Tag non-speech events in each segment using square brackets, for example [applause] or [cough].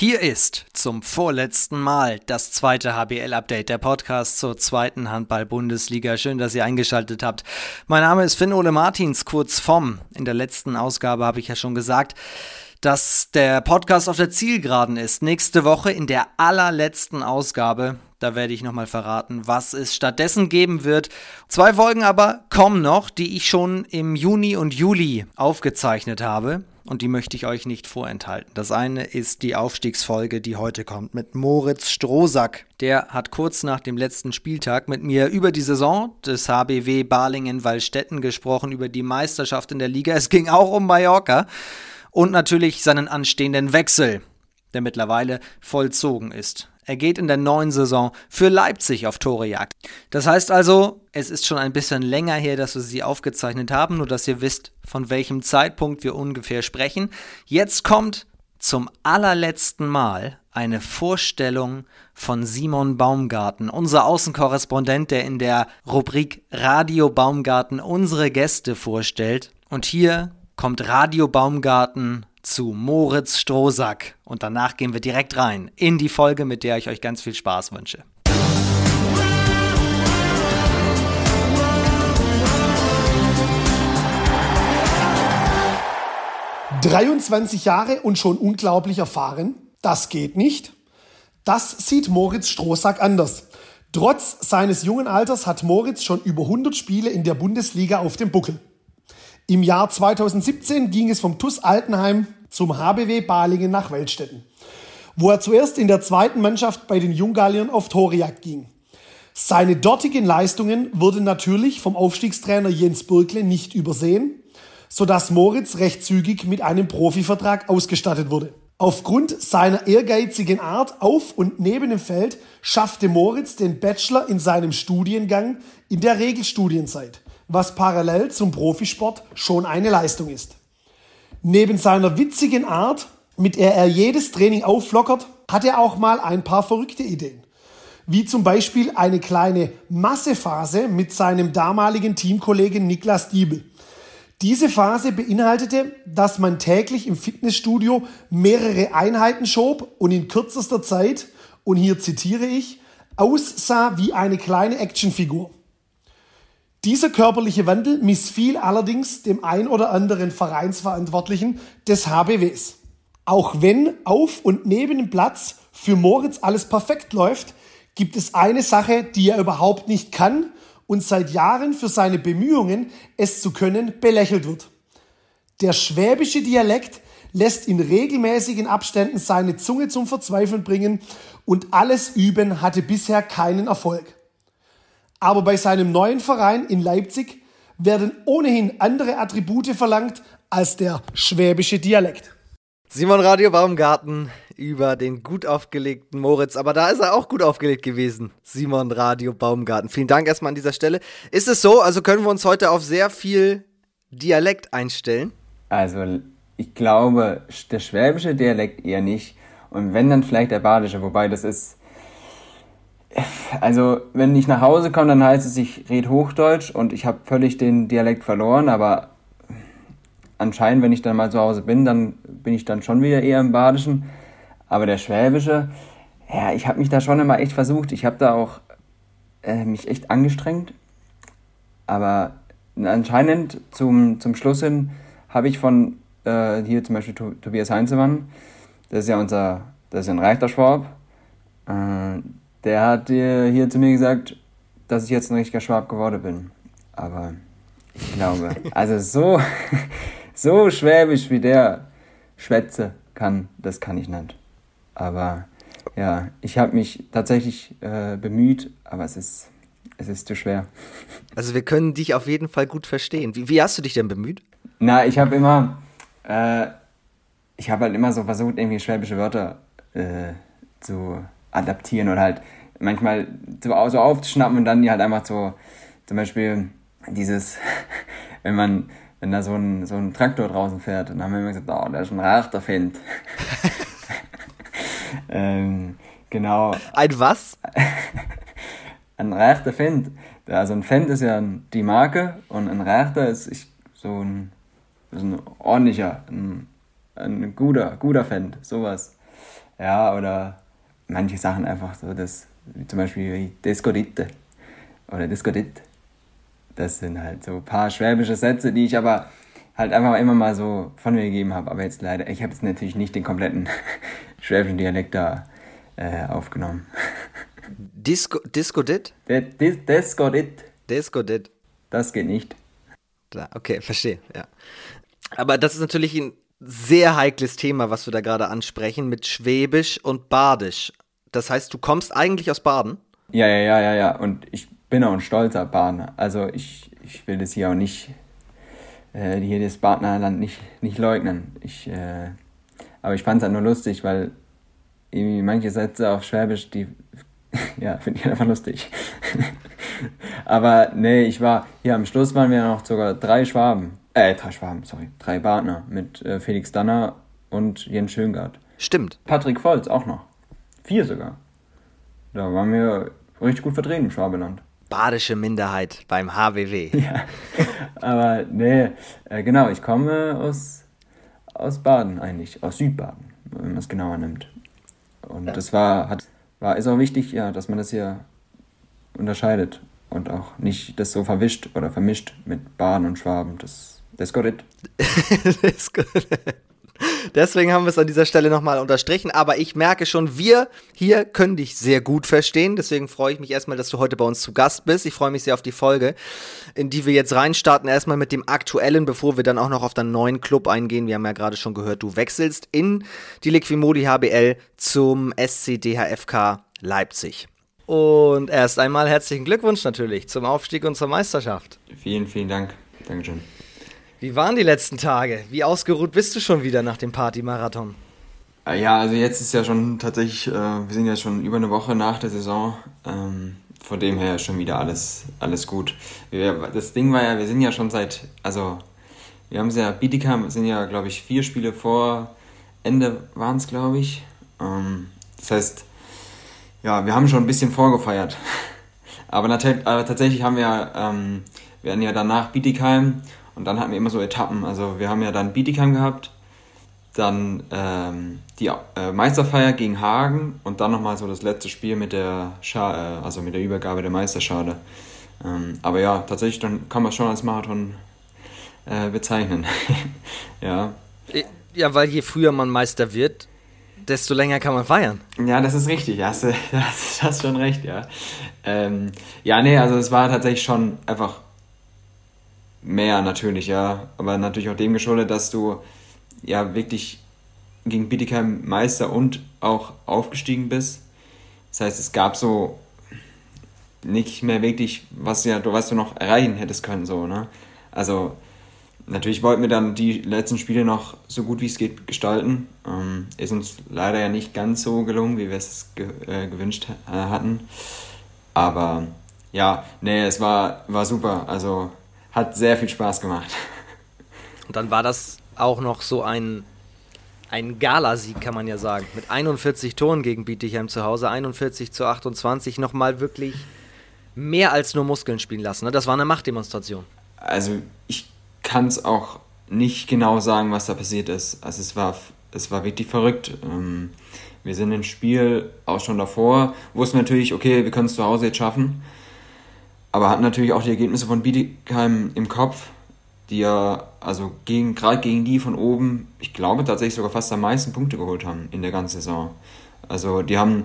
Hier ist zum vorletzten Mal das zweite HBL-Update, der Podcast zur zweiten Handball-Bundesliga. Schön, dass ihr eingeschaltet habt. Mein Name ist Finn-Ole Martins, kurz vom. In der letzten Ausgabe habe ich ja schon gesagt, dass der Podcast auf der Zielgeraden ist. Nächste Woche in der allerletzten Ausgabe, da werde ich nochmal verraten, was es stattdessen geben wird. Zwei Folgen aber kommen noch, die ich schon im Juni und Juli aufgezeichnet habe und die möchte ich euch nicht vorenthalten. Das eine ist die Aufstiegsfolge, die heute kommt mit Moritz Strohsack. Der hat kurz nach dem letzten Spieltag mit mir über die Saison des HBW Balingen-Wallstätten gesprochen, über die Meisterschaft in der Liga. Es ging auch um Mallorca und natürlich seinen anstehenden Wechsel, der mittlerweile vollzogen ist. Er geht in der neuen Saison für Leipzig auf Torejagd. Das heißt also, es ist schon ein bisschen länger her, dass wir sie aufgezeichnet haben, nur dass ihr wisst, von welchem Zeitpunkt wir ungefähr sprechen. Jetzt kommt zum allerletzten Mal eine Vorstellung von Simon Baumgarten, unser Außenkorrespondent, der in der Rubrik Radio Baumgarten unsere Gäste vorstellt. Und hier kommt Radio Baumgarten zu Moritz Strohsack. Und danach gehen wir direkt rein in die Folge, mit der ich euch ganz viel Spaß wünsche. »23 Jahre und schon unglaublich erfahren? Das geht nicht.« Das sieht Moritz Strohsack anders. Trotz seines jungen Alters hat Moritz schon über 100 Spiele in der Bundesliga auf dem Buckel. Im Jahr 2017 ging es vom TUS Altenheim zum HBW Balingen nach Weltstetten, wo er zuerst in der zweiten Mannschaft bei den Junggalliern auf Torejagd ging. Seine dortigen Leistungen wurden natürlich vom Aufstiegstrainer Jens Birkle nicht übersehen, sodass Moritz recht zügig mit einem Profivertrag ausgestattet wurde. Aufgrund seiner ehrgeizigen Art auf und neben dem Feld schaffte Moritz den Bachelor in seinem Studiengang in der Regelstudienzeit, was parallel zum Profisport schon eine Leistung ist. Neben seiner witzigen Art, mit der er jedes Training auflockert, hat er auch mal ein paar verrückte Ideen. Wie zum Beispiel eine kleine Massephase mit seinem damaligen Teamkollegen Niklas Diebel. Diese Phase beinhaltete, dass man täglich im Fitnessstudio mehrere Einheiten schob und in kürzester Zeit, und hier zitiere ich, aussah wie eine kleine Actionfigur. Dieser körperliche Wandel missfiel allerdings dem ein oder anderen Vereinsverantwortlichen des HBWs. Auch wenn auf und neben dem Platz für Moritz alles perfekt läuft, gibt es eine Sache, die er überhaupt nicht kann und seit Jahren für seine Bemühungen, es zu können, belächelt wird. Der schwäbische Dialekt lässt in regelmäßigen Abständen seine Zunge zum Verzweifeln bringen und alles Üben hatte bisher keinen Erfolg. Aber bei seinem neuen Verein in Leipzig werden ohnehin andere Attribute verlangt als der schwäbische Dialekt. Simon Radio Baumgarten über den gut aufgelegten Moritz, aber da ist er auch gut aufgelegt gewesen. Simon Radio Baumgarten. Vielen Dank erstmal an dieser Stelle. Ist es so, also können wir uns heute auf sehr viel Dialekt einstellen? Also, ich glaube, der schwäbische Dialekt eher nicht. Und wenn dann vielleicht der badische, wobei das ist also, wenn ich nach Hause komme, dann heißt es, ich rede Hochdeutsch und ich habe völlig den Dialekt verloren, aber anscheinend, wenn ich dann mal zu Hause bin, dann bin ich dann schon wieder eher im Badischen. Aber der Schwäbische, ja, ich habe mich da schon immer echt versucht. Ich habe da auch äh, mich echt angestrengt. Aber anscheinend zum, zum Schluss hin habe ich von äh, hier zum Beispiel Tobias Heinzemann, das ist ja unser, das ist ein reichter Schwab, äh, der hat hier zu mir gesagt, dass ich jetzt ein richtiger Schwab geworden bin. Aber ich glaube, also so, [laughs] so schwäbisch wie der Schwätze kann, das kann ich nicht. Aber ja, ich habe mich tatsächlich äh, bemüht, aber es ist, es ist zu schwer. [laughs] Also wir können dich auf jeden Fall gut verstehen. Wie, wie hast du dich denn bemüht? Na, ich habe immer, äh, ich habe halt immer so versucht, irgendwie schwäbische Wörter äh, zu adaptieren oder halt manchmal so, so aufzuschnappen und dann die halt einfach so, zum Beispiel dieses, [laughs] wenn man, wenn da so ein, so ein Traktor draußen fährt und dann haben wir immer gesagt, oh, da ist ein Rachter Fendt. [laughs] ähm, genau. Ein was? [laughs] ein Rachter Fendt. Also ein Fendt ist ja die Marke und ein Rachter ist ich, so ein, ist ein ordentlicher, ein, ein guter, guter Fendt, sowas. Ja, oder manche Sachen einfach so, das, wie zum Beispiel wie Discodite oder Discodit. Das sind halt so ein paar schwäbische Sätze, die ich aber halt einfach immer mal so von mir gegeben habe. Aber jetzt leider, ich habe jetzt natürlich nicht den kompletten [laughs] schwäbischen Dialekt da äh, aufgenommen. [laughs] Disco, Discodit? Dis, Discodit. Discodit. Das geht nicht. Okay, verstehe, ja. Aber das ist natürlich ein sehr heikles Thema, was wir da gerade ansprechen, mit Schwäbisch und Badisch. Das heißt, du kommst eigentlich aus Baden? Ja, ja, ja, ja, ja. Und ich bin auch ein stolzer Badener. Also ich, ich will das hier auch nicht, äh, hier das Badenerland nicht, nicht leugnen. Ich, äh, aber ich fand es halt nur lustig, weil irgendwie manche Sätze auf Schwäbisch, die, [laughs] ja, finde ich einfach lustig. [laughs] aber nee, ich war, hier am Schluss waren wir noch sogar drei Schwaben. Äh, drei Schwaben, sorry. Drei Partner mit äh, Felix Danner und Jens Schöngard. Stimmt. Patrick Volz auch noch. Vier sogar. Da waren wir richtig gut vertreten im Schwabeland. Badische Minderheit beim HWW. [laughs] Ja, aber nee, äh, genau, ich komme aus, aus Baden eigentlich, aus Südbaden, wenn man es genauer nimmt. Und ja. das war, hat, war, ist auch wichtig, ja, dass man das hier unterscheidet und auch nicht das so verwischt oder vermischt mit Baden und Schwaben. Das, das ist gut. [laughs] das ist gut. Deswegen haben wir es an dieser Stelle nochmal unterstrichen. Aber ich merke schon, wir hier können dich sehr gut verstehen. Deswegen freue ich mich erstmal, dass du heute bei uns zu Gast bist. Ich freue mich sehr auf die Folge, in die wir jetzt reinstarten. Erstmal mit dem aktuellen, bevor wir dann auch noch auf deinen neuen Club eingehen. Wir haben ja gerade schon gehört, du wechselst in die Liquimodi HBL zum SC DHFK Leipzig. Und erst einmal herzlichen Glückwunsch natürlich zum Aufstieg und zur Meisterschaft. Vielen, vielen Dank. Dankeschön. Wie waren die letzten Tage? Wie ausgeruht bist du schon wieder nach dem Partymarathon? Äh, ja, also jetzt ist ja schon tatsächlich, äh, wir sind ja schon über eine Woche nach der Saison. Ähm, von dem her schon wieder alles, alles gut. Wir, das Ding war ja, wir sind ja schon seit, also wir haben es ja, Bietigheim sind ja, glaube ich, vier Spiele vor Ende waren es, glaube ich. Ähm, das heißt, ja, wir haben schon ein bisschen vorgefeiert. [laughs] aber, aber tatsächlich haben wir, ähm, wir hatten ja danach Bietigheim und dann hatten wir immer so Etappen. Also wir haben ja dann Bietigheim gehabt, dann ähm, die äh, Meisterfeier gegen Hagen und dann nochmal so das letzte Spiel mit der Scha äh, also mit der Übergabe der Meisterschale. Ähm, aber ja, tatsächlich dann kann man schon als Marathon äh, bezeichnen. [laughs] ja. Ja, weil je früher man Meister wird, desto länger kann man feiern. Ja, das ist richtig, hast du [laughs] hast, hast schon recht, ja. Ähm, ja, nee, also es war tatsächlich schon einfach mehr natürlich, ja. Aber natürlich auch dem geschuldet, dass du ja wirklich gegen Bietigheim Meister und auch aufgestiegen bist. Das heißt, es gab so nicht mehr wirklich, was, ja, was du noch erreichen hättest können, so, ne? Also, natürlich wollten wir dann die letzten Spiele noch so gut wie es geht gestalten. Ähm, ist uns leider ja nicht ganz so gelungen, wie wir es ge äh, gewünscht äh, hatten. Aber ja, nee, es war, war super. Also hat sehr viel Spaß gemacht. Und dann war das auch noch so ein, ein Galasieg, kann man ja sagen. Mit 41 Toren gegen Bietigheim zu Hause, 41 zu 28, nochmal wirklich mehr als nur Muskeln spielen lassen. Ne? Das war eine Machtdemonstration. Also ich kann es auch nicht genau sagen, was da passiert ist. Also es war, es war wirklich verrückt. Ähm, wir sind im Spiel auch schon davor, wussten natürlich, okay, wir können es zu Hause jetzt schaffen aber hatten natürlich auch die Ergebnisse von Bietigheim im Kopf, die ja, also gegen, gerade gegen die von oben, ich glaube tatsächlich sogar fast am meisten Punkte geholt haben in der ganzen Saison. Also die haben,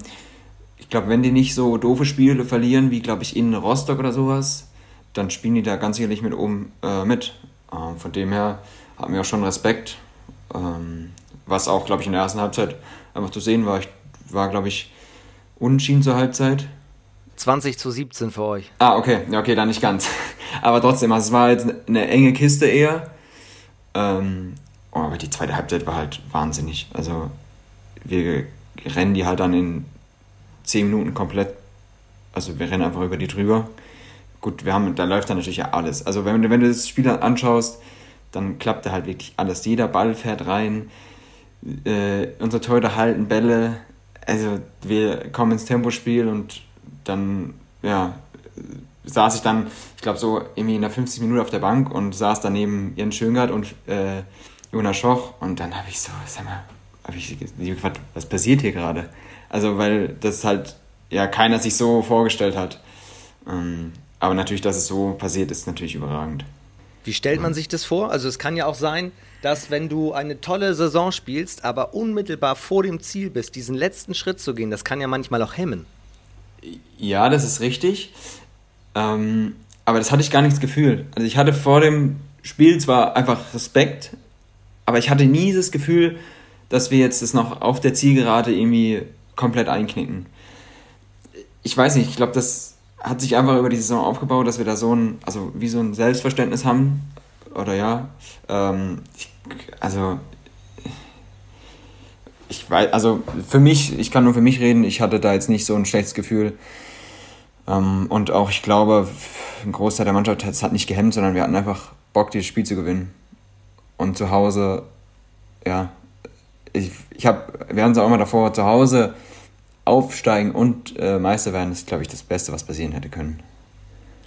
ich glaube, wenn die nicht so doofe Spiele verlieren, wie glaube ich in Rostock oder sowas, dann spielen die da ganz sicherlich mit oben äh, mit. Ähm, von dem her haben wir auch schon Respekt. Ähm, was auch, glaube ich, in der ersten Halbzeit einfach zu sehen war. Ich war, glaube ich, unentschieden zur Halbzeit. 20 zu 17 für euch. Ah, okay. Ja, okay, dann nicht ganz. [laughs] Aber trotzdem, also es war jetzt eine enge Kiste eher. Ähm, oh, aber die zweite Halbzeit war halt wahnsinnig. Also wir rennen die halt dann in 10 Minuten komplett. Also wir rennen einfach über die drüber. Gut, wir haben, da läuft dann natürlich ja alles. Also wenn, wenn du das Spiel anschaust, dann klappt da halt wirklich alles. Jeder Ball fährt rein. Äh, unsere Torhüter halten Bälle. Also wir kommen ins Tempospiel und dann, ja, saß ich dann, ich glaube, so irgendwie in der 50 Minute auf der Bank und saß daneben Jens Schöngert und äh, Jonas Schoch und dann habe ich so, sag mal, habe ich gefragt, was passiert hier gerade? Also, weil das halt ja keiner sich so vorgestellt hat. Ähm, aber natürlich, dass es so passiert, ist natürlich überragend. Wie stellt man sich das vor? Also es kann ja auch sein, dass wenn du eine tolle Saison spielst, aber unmittelbar vor dem Ziel bist, diesen letzten Schritt zu gehen, das kann ja manchmal auch hemmen. Ja, das ist richtig. Ähm, aber das hatte ich gar nicht das Gefühl. Also ich hatte vor dem Spiel zwar einfach Respekt, aber ich hatte nie das Gefühl, dass wir jetzt das noch auf der Zielgerade irgendwie komplett einknicken. Ich weiß nicht, ich glaube, das hat sich einfach über die Saison aufgebaut, dass wir da so ein, also wie so ein Selbstverständnis haben. Oder ja. Ähm, ich, also ich weiß, also für mich, ich kann nur für mich reden, ich hatte da jetzt nicht so ein schlechtes Gefühl. Ähm, und auch, ich glaube, ein Großteil der Mannschaft hat es nicht gehemmt, sondern wir hatten einfach Bock, dieses Spiel zu gewinnen. Und zu Hause, ja, ich, ich habe, wir haben es auch immer davor, zu Hause aufsteigen und äh, Meister werden, ist, glaube ich, das Beste, was passieren hätte können.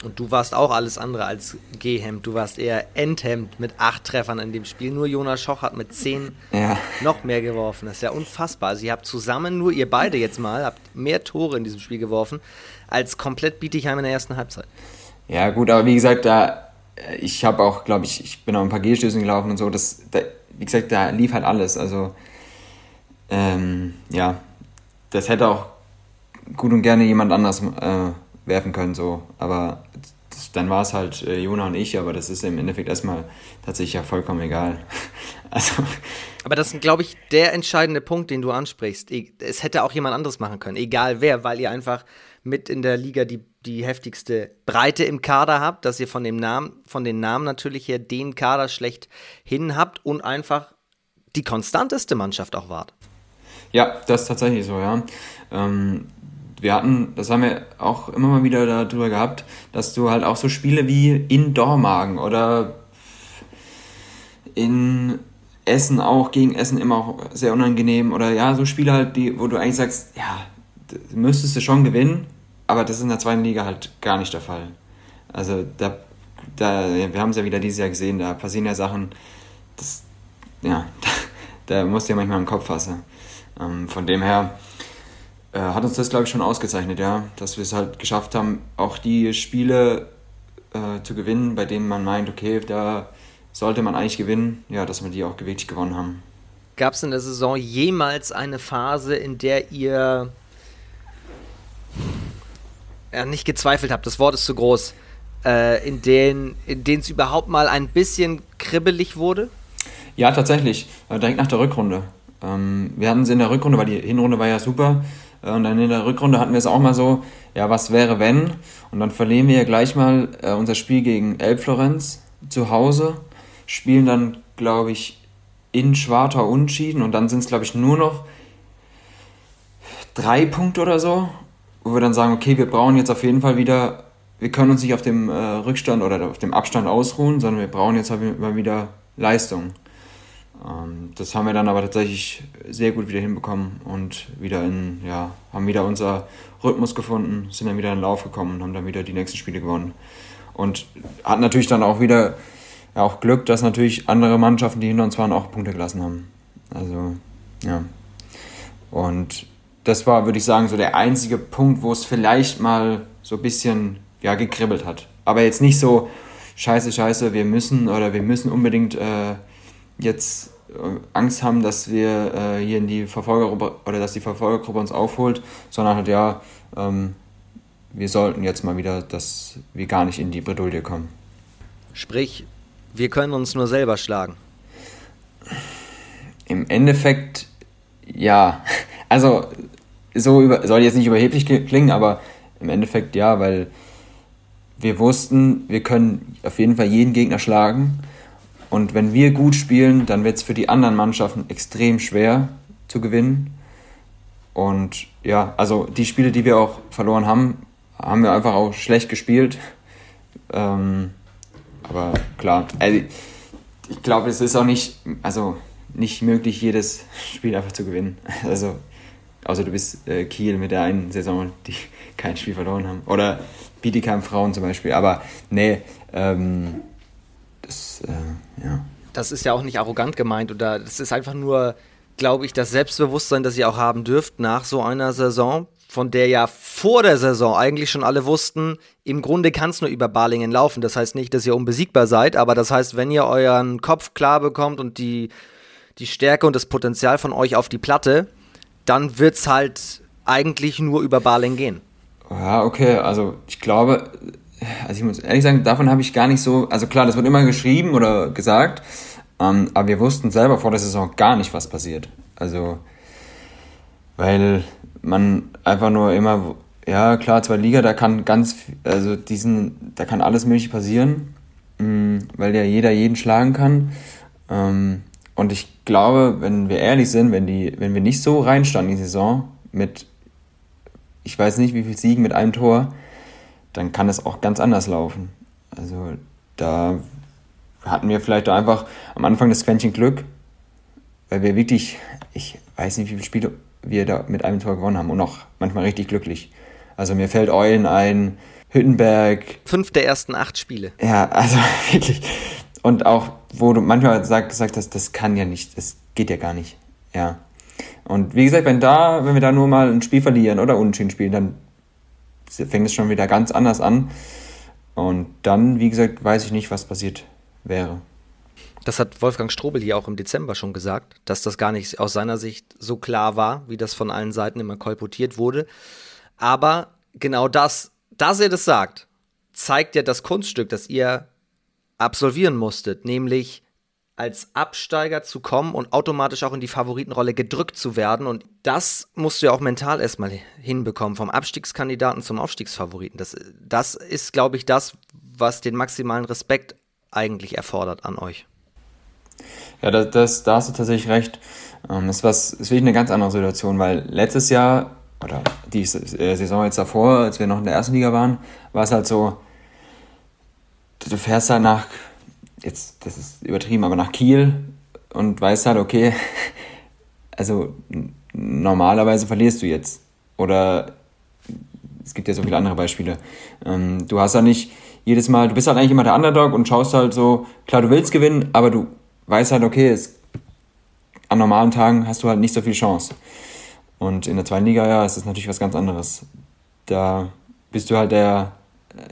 Und du warst auch alles andere als Gehemd. Du warst eher Endhemd mit acht Treffern in dem Spiel. Nur Jonas Schoch hat mit zehn ja. noch mehr geworfen. Das ist ja unfassbar. Also ihr habt zusammen, nur ihr beide jetzt mal, habt mehr Tore in diesem Spiel geworfen, als komplett Bietigheim in der ersten Halbzeit. Ja gut, aber wie gesagt, da äh, ich habe auch, glaube ich, ich bin auch ein paar Gehstößen gelaufen und so. Das, da, wie gesagt, da lief halt alles. Also ähm, ja, das hätte auch gut und gerne jemand anders äh, werfen können, so. Aber dann war es halt äh, Jona und ich, aber das ist im Endeffekt erstmal tatsächlich ja vollkommen egal. [laughs] also. Aber das ist, glaube ich, der entscheidende Punkt, den du ansprichst. Es hätte auch jemand anderes machen können, egal wer, weil ihr einfach mit in der Liga die, die heftigste Breite im Kader habt, dass ihr von dem Namen, von den Namen natürlich her den Kader schlecht hin habt und einfach die konstanteste Mannschaft auch wart. Ja, das ist tatsächlich so, ja. Ähm, wir hatten, das haben wir auch immer mal wieder darüber gehabt, dass du halt auch so Spiele wie in Dormagen oder in Essen auch, gegen Essen immer auch sehr unangenehm oder ja, so Spiele halt, die, wo du eigentlich sagst, ja, müsstest du schon gewinnen, aber das ist in der zweiten Liga halt gar nicht der Fall. Also da, da wir haben es ja wieder dieses Jahr gesehen, da passieren ja Sachen, das, ja, da, [laughs] da musst du ja manchmal im Kopf fassen. Ähm, von dem her äh, hat uns das, glaube ich, schon ausgezeichnet, ja, dass wir es halt geschafft haben, auch die Spiele äh, zu gewinnen, bei denen man meint, okay, da sollte man eigentlich gewinnen, ja, dass wir die auch wirklich gewonnen haben. Gab es in der Saison jemals eine Phase, in der ihr ja, nicht gezweifelt habt, das Wort ist zu groß, äh, in denen es überhaupt mal ein bisschen kribbelig wurde? Ja, tatsächlich. Äh, direkt nach der Rückrunde. Ähm, wir hatten es in der Rückrunde, weil die Hinrunde war ja super. Äh, und dann in der Rückrunde hatten wir es auch mal so, ja, was wäre wenn? Und dann verlieren wir ja gleich mal äh, unser Spiel gegen Elbflorenz zu Hause, spielen dann, glaube ich, in Schwartau unschieden und dann sind es, glaube ich, nur noch drei Punkte oder so, wo wir dann sagen, okay, wir brauchen jetzt auf jeden Fall wieder, wir können uns nicht auf dem äh, Rückstand oder auf dem Abstand ausruhen, sondern wir brauchen jetzt mal wieder Leistung. Ähm, das haben wir dann aber tatsächlich sehr gut wieder hinbekommen und wieder in, ja, haben wieder unser Rhythmus gefunden, sind dann wieder in den Lauf gekommen und haben dann wieder die nächsten Spiele gewonnen. Und hatten natürlich dann auch wieder ja, auch Glück, dass natürlich andere Mannschaften, die hinter uns waren, auch Punkte gelassen haben. Also, ja. Und das war, würde ich sagen, so der einzige Punkt, wo es vielleicht mal so ein bisschen ja, gekribbelt hat. Aber jetzt nicht so, scheiße, scheiße, wir müssen oder wir müssen unbedingt äh, jetzt äh, Angst haben, dass wir äh, hier in die Verfolgergruppe oder dass die Verfolgergruppe uns aufholt, sondern halt ja, ähm, wir sollten jetzt mal wieder, dass wir gar nicht in die Bredouille kommen. Sprich, wir können uns nur selber schlagen. Im Endeffekt ja. [laughs] Also so über, soll jetzt nicht überheblich klingen, aber im Endeffekt ja, weil wir wussten, wir können auf jeden Fall jeden Gegner schlagen und wenn wir gut spielen, dann wird es für die anderen Mannschaften extrem schwer zu gewinnen. Und ja, also die Spiele, die wir auch verloren haben, haben wir einfach auch schlecht gespielt. Ähm, aber klar, also ich glaube, es ist auch nicht, also nicht möglich, jedes Spiel einfach zu gewinnen. [laughs] Also, außer du bist äh, Kiel mit der einen Saison, die [laughs] kein Spiel verloren haben. Oder Bietigheim Frauen zum Beispiel. Aber nee, ähm, das, äh, ja. Das ist ja auch nicht arrogant gemeint oder das ist einfach nur glaube ich, das Selbstbewusstsein, das ihr auch haben dürft nach so einer Saison, von der ja vor der Saison eigentlich schon alle wussten, im Grunde kann es nur über Balingen laufen. Das heißt nicht, dass ihr unbesiegbar seid, aber das heißt, wenn ihr euren Kopf klar bekommt und die, die Stärke und das Potenzial von euch auf die Platte, dann wird es halt eigentlich nur über Balingen gehen. Ja, okay, also ich glaube, also ich muss ehrlich sagen, davon habe ich gar nicht so, also klar, das wird immer geschrieben oder gesagt, ähm, aber wir wussten selber vor der Saison gar nicht, was passiert. Also, weil man einfach nur immer, ja klar, zwei Liga, da kann ganz, also diesen, da kann alles mögliche passieren, mh, mm, weil ja jeder jeden schlagen kann. Ähm, und ich glaube, wenn wir ehrlich sind, wenn die, wenn wir nicht so reinstanden in die Saison mit, ich weiß nicht, wie viel Siegen mit einem Tor, dann kann es auch ganz anders laufen. Also da hatten wir vielleicht einfach am Anfang das Quäntchen Glück, weil wir wirklich, ich weiß nicht, wie viele Spiele wir da mit einem Tor gewonnen haben und auch manchmal richtig glücklich. Also mir fällt Eulen ein, Hüttenberg. Fünf der ersten acht Spiele. Ja, also [laughs] wirklich. Und auch, wo du manchmal sag, gesagt hast, das kann ja nicht, das geht ja gar nicht. Ja. Und wie gesagt, wenn da, wenn wir da nur mal ein Spiel verlieren oder unentschieden spielen, dann fängt es schon wieder ganz anders an. Und dann, wie gesagt, weiß ich nicht, was passiert wäre. Das hat Wolfgang Strobel hier auch im Dezember schon gesagt, dass das gar nicht aus seiner Sicht so klar war, wie das von allen Seiten immer kolportiert wurde. Aber genau das, dass er das sagt, zeigt ja das Kunststück, das ihr absolvieren musstet, nämlich als Absteiger zu kommen und automatisch auch in die Favoritenrolle gedrückt zu werden. Und das musst du ja auch mental erstmal hinbekommen, vom Abstiegskandidaten zum Aufstiegsfavoriten. Das, das ist, glaube ich, das, was den maximalen Respekt eigentlich erfordert an euch. Ja, das, das, da hast du tatsächlich recht. Ähm, das, ist wirklich eine ganz andere Situation, weil letztes Jahr, oder die äh, Saison jetzt davor, als wir noch in der ersten Liga waren, war es halt so, du fährst halt nach, jetzt, das ist übertrieben, aber nach Kiel und weißt halt, okay, [laughs] also normalerweise verlierst du jetzt. Oder es gibt ja so viele andere Beispiele. Ähm, du hast ja nicht jedes Mal, du bist halt eigentlich immer der Underdog und schaust halt so, klar, du willst gewinnen, aber du weißt halt, okay, es, an normalen Tagen hast du halt nicht so viel Chance. Und in der zweiten Liga, ja, ist das natürlich was ganz anderes. Da bist du halt der,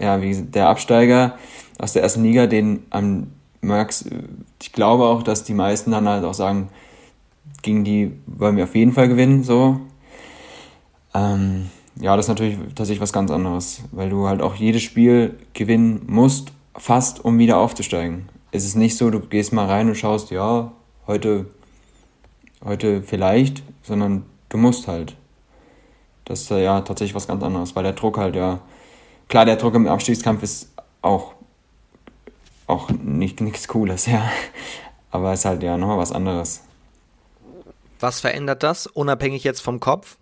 ja, wie der Absteiger aus der ersten Liga, den am Max, ich glaube auch, dass die meisten dann halt auch sagen, gegen die wollen wir auf jeden Fall gewinnen, so. Ähm, ja, das ist natürlich tatsächlich was ganz anderes, weil du halt auch jedes Spiel gewinnen musst, fast um wieder aufzusteigen. Es ist nicht so, du gehst mal rein und schaust, ja, heute, heute vielleicht, sondern du musst halt. Das ist ja tatsächlich was ganz anderes, weil der Druck halt ja, klar, der Druck im Abstiegskampf ist auch, auch nicht nichts Cooles, [laughs] ja. Aber es ist halt ja nochmal was anderes. Was verändert das, unabhängig jetzt vom Kopf?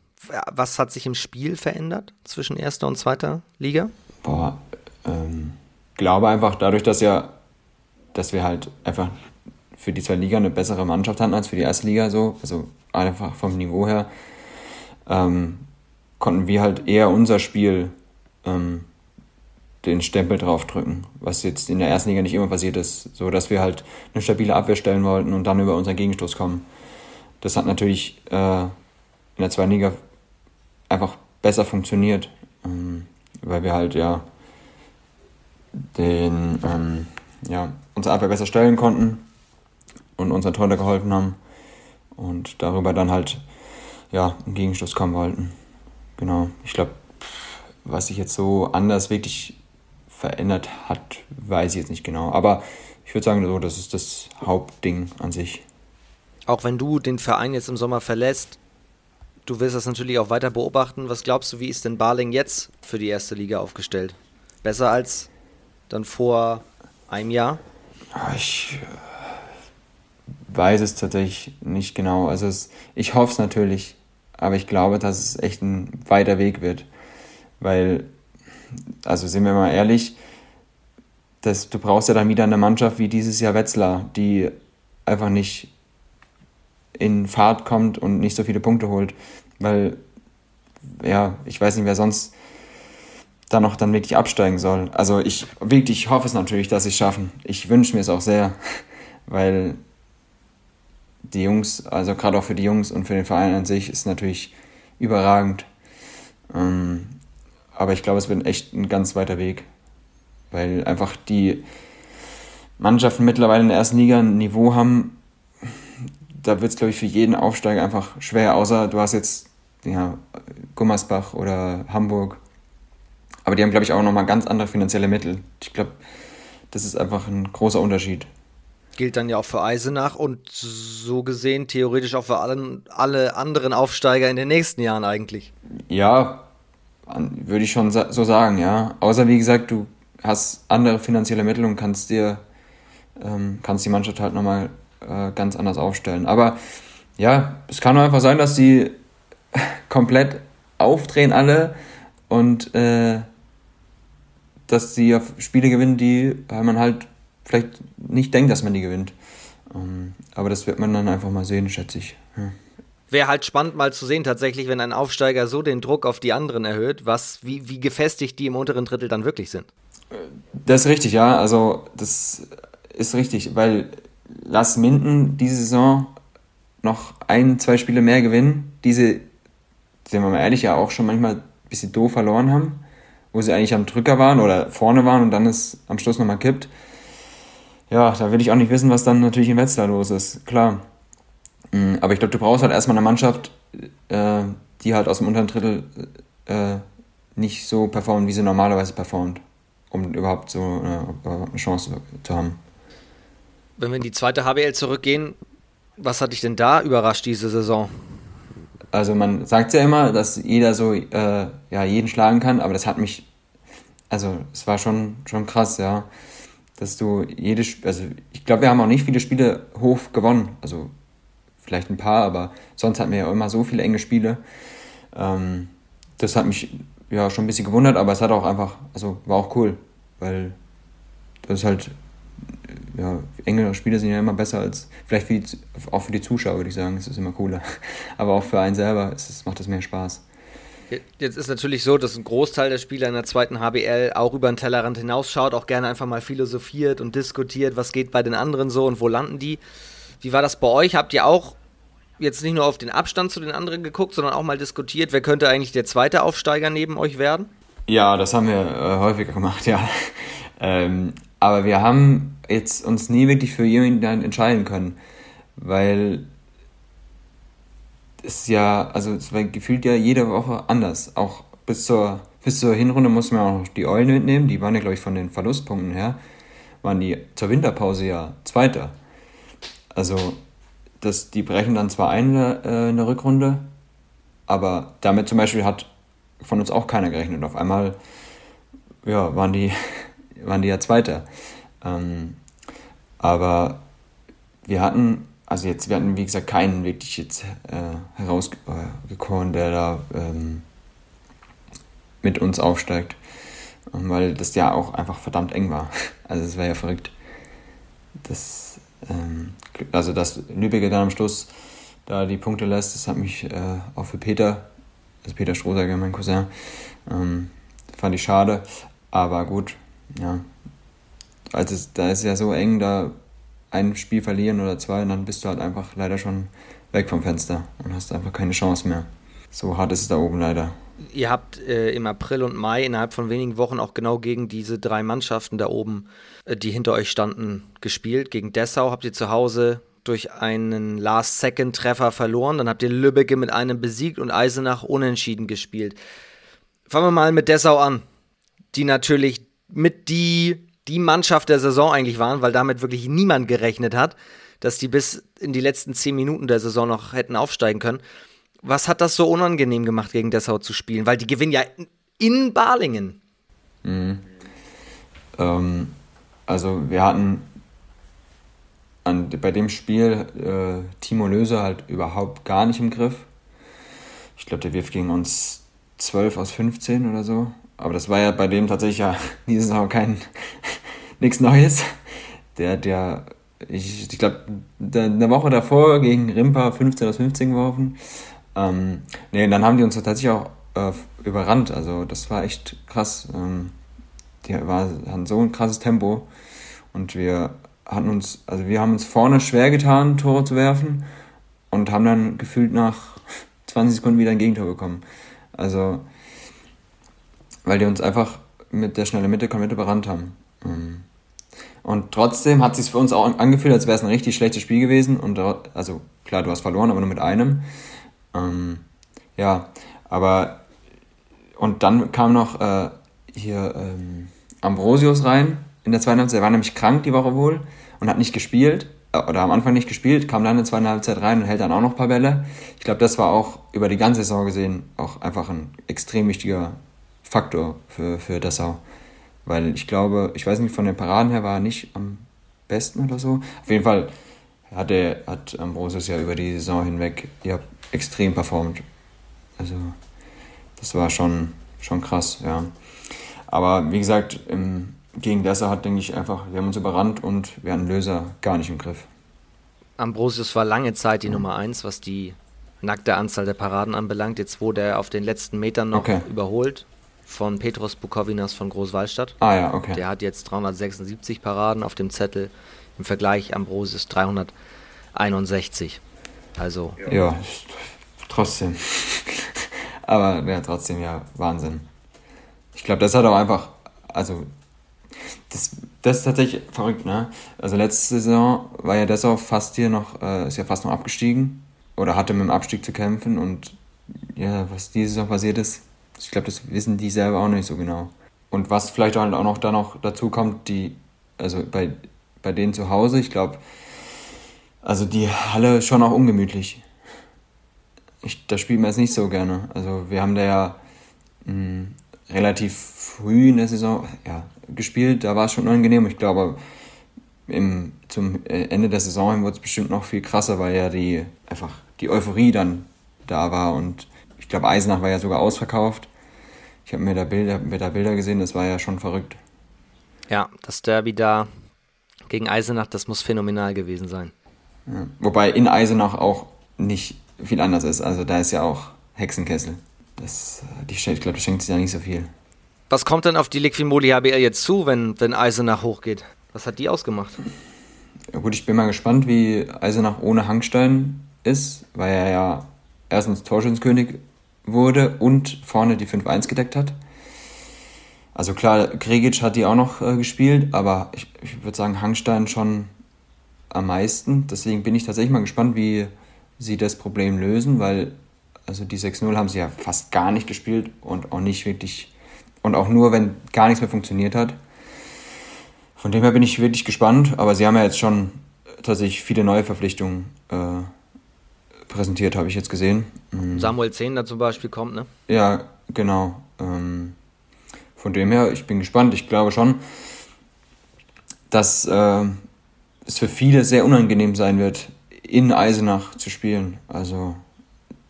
was hat sich im Spiel verändert zwischen erster und zweiter Liga? Boah, ähm, glaube einfach dadurch, dass ja, dass wir halt einfach für die zweite Liga eine bessere Mannschaft hatten als für die erste Liga so, also einfach vom Niveau her, ähm, konnten wir halt eher unser Spiel ähm, den Stempel draufdrücken, was jetzt in der ersten Liga nicht immer passiert ist, so dass wir halt eine stabile Abwehr stellen wollten und dann über unseren Gegenstoß kommen. Das hat natürlich äh, in der zweiten Liga einfach besser funktioniert, ähm, weil wir halt ja den ähm, ja, unsere Abwehr besser stellen konnten und unseren Torhüter geholfen haben und darüber dann halt ja einen Gegenstoß kommen wollten. Genau, ich glaube, was sich jetzt so anders wirklich verändert hat, weiß ich jetzt nicht genau. Aber ich würde sagen, so, das ist das Hauptding an sich. Auch wenn du den Verein jetzt im Sommer verlässt, du wirst das natürlich auch weiter beobachten. Was glaubst du, wie ist denn Barling jetzt für die erste Liga aufgestellt? Besser als dann vor einem Jahr? Ich äh, weiß es tatsächlich nicht genau. Also es, ich hoffe es natürlich, aber ich glaube, dass es echt ein weiter Weg wird. Weil, also sind wir mal ehrlich, das, du brauchst ja dann wieder eine Mannschaft wie dieses Jahr Wetzlar, die einfach nicht in Fahrt kommt und nicht so viele Punkte holt. Weil, ja, ich weiß nicht, wer sonst da noch dann wirklich absteigen soll. Also ich wirklich hoffe es natürlich, dass sie es schaffen. Ich wünsche mir es auch sehr, [laughs] weil die Jungs, also gerade auch für die Jungs und für den Verein an sich, ist natürlich überragend. Ähm, aber ich glaube, es wird echt ein ganz weiter Weg, weil einfach die Mannschaften mittlerweile in der ersten Liga ein Niveau haben, da wird es, glaube ich, für jeden Aufsteiger einfach schwer, außer du hast jetzt ja, Gummersbach oder Hamburg. Aber die haben, glaube ich, auch nochmal ganz andere finanzielle Mittel. Ich glaube, das ist einfach ein großer Unterschied. Gilt dann ja auch für Eisenach und so gesehen theoretisch auch für allen, alle anderen Aufsteiger in den nächsten Jahren eigentlich. Ja, würde ich schon so sagen, ja. Außer wie gesagt, du hast andere finanzielle Mittel und kannst dir, ähm, kannst die Mannschaft halt nochmal äh, ganz anders aufstellen. Aber ja, es kann einfach sein, dass die [laughs] komplett aufdrehen alle und äh, dass sie Spiele gewinnen, die man halt vielleicht nicht denkt, dass man die gewinnt. Ähm, aber das wird man dann einfach mal sehen, schätze ich. Ja. Wäre halt spannend mal zu sehen, tatsächlich, wenn ein Aufsteiger so den Druck auf die anderen erhöht, was, wie, wie gefestigt die im unteren Drittel dann wirklich sind. Das ist richtig, ja. Also, das ist richtig, weil lass Minden diese Saison noch ein, zwei Spiele mehr gewinnen, diese, sind wir mal ehrlich, ja auch schon manchmal ein bisschen doof verloren haben, wo sie eigentlich am Drücker waren oder vorne waren und dann ist am Schluss nochmal kippt. Ja, da will ich auch nicht wissen, was dann natürlich in Wetzlar los ist, klar. Mm, aber ich glaube, du brauchst halt erstmal eine Mannschaft, äh, die halt aus dem unteren Drittel äh, nicht so performt, wie sie normalerweise performt, um überhaupt so äh, eine Chance zu haben. Wenn wir in die zweite HBL zurückgehen, was hat dich denn da überrascht diese Saison? Also man sagt ja immer, dass jeder so äh, ja, jeden schlagen kann, aber das hat mich, also es war schon, schon krass, ja, dass du jedes, also ich glaube, wir haben auch nicht viele Spiele hoch gewonnen, also vielleicht ein paar, aber sonst hatten wir ja immer so viele enge Spiele. Ähm, das hat mich ja schon ein bisschen gewundert, aber es hat auch einfach, also war auch cool, weil das halt, ja, enge Spiele sind ja immer besser als, vielleicht für die, auch für die Zuschauer würde ich sagen, es ist immer cooler. [laughs] Aber auch für einen selber es, macht es mehr Spaß. Jetzt ist natürlich so, dass ein Großteil der Spieler in der zweiten HBL auch über den Tellerrand hinausschaut, auch gerne einfach mal philosophiert und diskutiert, was geht bei den anderen so und wo landen die. Wie war das bei euch? Habt ihr auch jetzt nicht nur auf den Abstand zu den anderen geguckt, sondern auch mal diskutiert, wer könnte eigentlich der zweite Aufsteiger neben euch werden? Ja, das haben wir äh, häufiger gemacht, [laughs] ja. ähm, aber wir haben jetzt uns nie wirklich für jemanden entscheiden können, weil es ja, also es war gefühlt ja jede Woche anders. Auch bis zur, bis zur Hinrunde mussten wir auch noch die Eulen mitnehmen, die waren ja, glaube ich, von den Verlustpunkten her, waren die zur Winterpause ja Zweiter. Also das, die brechen dann zwar ein äh, in der Rückrunde, aber damit zum Beispiel hat von uns auch keiner gerechnet. Auf einmal ja, waren, die, [laughs] waren die ja Zweiter. Ähm, aber wir hatten, also jetzt, wir hatten wie gesagt keinen wirklich jetzt äh, herausgekoren, der da ähm, mit uns aufsteigt. Weil das ja auch einfach verdammt eng war. [laughs] Also es war ja verrückt. Das also dass Lübeck dann am Schluss da die Punkte lässt, das hat mich äh, auch für Peter, also Peter Strohsager, mein Cousin, ähm, fand ich schade. Aber gut, ja. Also da ist es ja so eng, da ein Spiel verlieren oder zwei und dann bist du halt einfach leider schon weg vom Fenster und hast einfach keine Chance mehr. So hart ist es da oben leider. Ihr habt äh, im April und Mai innerhalb von wenigen Wochen auch genau gegen diese drei Mannschaften da oben, äh, die hinter euch standen, gespielt. Gegen Dessau habt ihr zu Hause durch einen Last-Second-Treffer verloren. Dann habt ihr Lübbecke mit einem besiegt und Eisenach unentschieden gespielt. Fangen wir mal mit Dessau an, die natürlich mit die, die Mannschaft der Saison eigentlich waren, weil damit wirklich niemand gerechnet hat, dass die bis in die letzten zehn Minuten der Saison noch hätten aufsteigen können. Was hat das so unangenehm gemacht, gegen Dessau zu spielen? Weil die gewinnen ja in Balingen. Mhm. Ähm, also wir hatten an, bei dem Spiel äh, Timo Löser halt überhaupt gar nicht im Griff. Ich glaube, der wirft gegen uns 12 aus 15 oder so. Aber das war ja bei dem tatsächlich ja [laughs] dieses Jahr kein [laughs] nichts Neues. Der hat ja, ich, ich glaube, eine Woche davor gegen Rimpa 15 aus 15 geworfen. Ähm, nee, dann haben die uns tatsächlich auch äh, überrannt. Also das war echt krass. Ähm, die war, hatten so ein krasses Tempo und wir hatten uns, also wir haben uns vorne schwer getan, Tore zu werfen und haben dann gefühlt nach [laughs] 20 Sekunden wieder ein Gegentor bekommen. Also, weil die uns einfach mit der schnellen Mitte komplett überrannt haben. Ähm, und trotzdem hat es sich für uns auch angefühlt, als wäre es ein richtig schlechtes Spiel gewesen. Und also klar, du hast verloren, aber nur mit einem. Ähm, ja, aber und dann kam noch äh, hier ähm, Ambrosius rein in der zweiten Halbzeit. Er war nämlich krank die Woche wohl und hat nicht gespielt äh, oder am Anfang nicht gespielt, kam dann in der zweiten Halbzeit rein und hält dann auch noch ein paar Bälle. Ich glaube, das war auch über die ganze Saison gesehen auch einfach ein extrem wichtiger Faktor für, für Dessau. Weil ich glaube, ich weiß nicht, von den Paraden her war er nicht am besten oder so. Auf jeden Fall hat, er, hat Ambrosius ja über die Saison hinweg ja, extrem performt. Also, das war schon, schon krass, ja. Aber wie gesagt, im, gegen Dessau hat, denke ich, einfach, wir haben uns überrannt und wir hatten Löser gar nicht im Griff. Ambrosius war lange Zeit die Nummer 1, was die nackte Anzahl der Paraden anbelangt. Jetzt wurde er auf den letzten Metern noch okay. überholt von Petros Bukovinas von Großwallstadt. Ah ja, okay. Der hat jetzt 376 Paraden auf dem Zettel. Im Vergleich Ambrosius 361. Also. Ja, trotzdem. [laughs] Aber ja, trotzdem ja Wahnsinn. Ich glaube, das hat auch einfach, also das, das ist tatsächlich verrückt, ne? Also letzte Saison war ja das auch fast hier noch, äh, ist ja fast noch abgestiegen oder hatte mit dem Abstieg zu kämpfen und ja, was diese Saison passiert ist, ich glaube, das wissen die selber auch nicht so genau. Und was vielleicht halt auch noch da noch dazu kommt, die, also bei, bei denen zu Hause, ich glaube, also die Halle ist schon auch ungemütlich. Ich, da spielen wir jetzt nicht so gerne. Also wir haben da ja mh, hm, relativ früh in der Saison ja, gespielt, da war es schon unangenehm. Ich glaube, im, zum Ende der Saison hin wurde es bestimmt noch viel krasser, weil ja die einfach die Euphorie dann da war und ich glaube, Eisenach war ja sogar ausverkauft. Ich habe mir, da Bilder, mir da Bilder gesehen, das war ja schon verrückt. Ja, das Derby da gegen Eisenach, das muss phänomenal gewesen sein. Ja, wobei in Eisenach auch nicht viel anders ist. Also da ist ja auch Hexenkessel. Das, die, ich glaube, das schenkt sich ja nicht so viel. Was kommt denn auf die Liquimoli HBL jetzt zu, wenn, wenn Eisenach hochgeht? Was hat die ausgemacht? Ja, gut, ich bin mal gespannt, wie Eisenach ohne Hangstein ist, weil er ja erstens Torschützenkönig wurde und vorne die 5-1 gedeckt hat. Also klar, Gregic hat die auch noch äh, gespielt, aber ich, ich würde sagen, Hangstein schon am meisten. Deswegen bin ich tatsächlich mal gespannt, wie sie das Problem lösen, weil also die 6-0 haben sie ja fast gar nicht gespielt und auch nicht wirklich und auch nur, wenn gar nichts mehr funktioniert hat. Von dem her bin ich wirklich gespannt, aber sie haben ja jetzt schon tatsächlich viele neue Verpflichtungen äh, präsentiert, habe ich jetzt gesehen. Mhm. Samuel Zehner zum Beispiel kommt, ne? Ja, genau. Ähm, von dem her, ich bin gespannt. Ich glaube schon, dass äh, es für viele sehr unangenehm sein wird, in Eisenach zu spielen. Also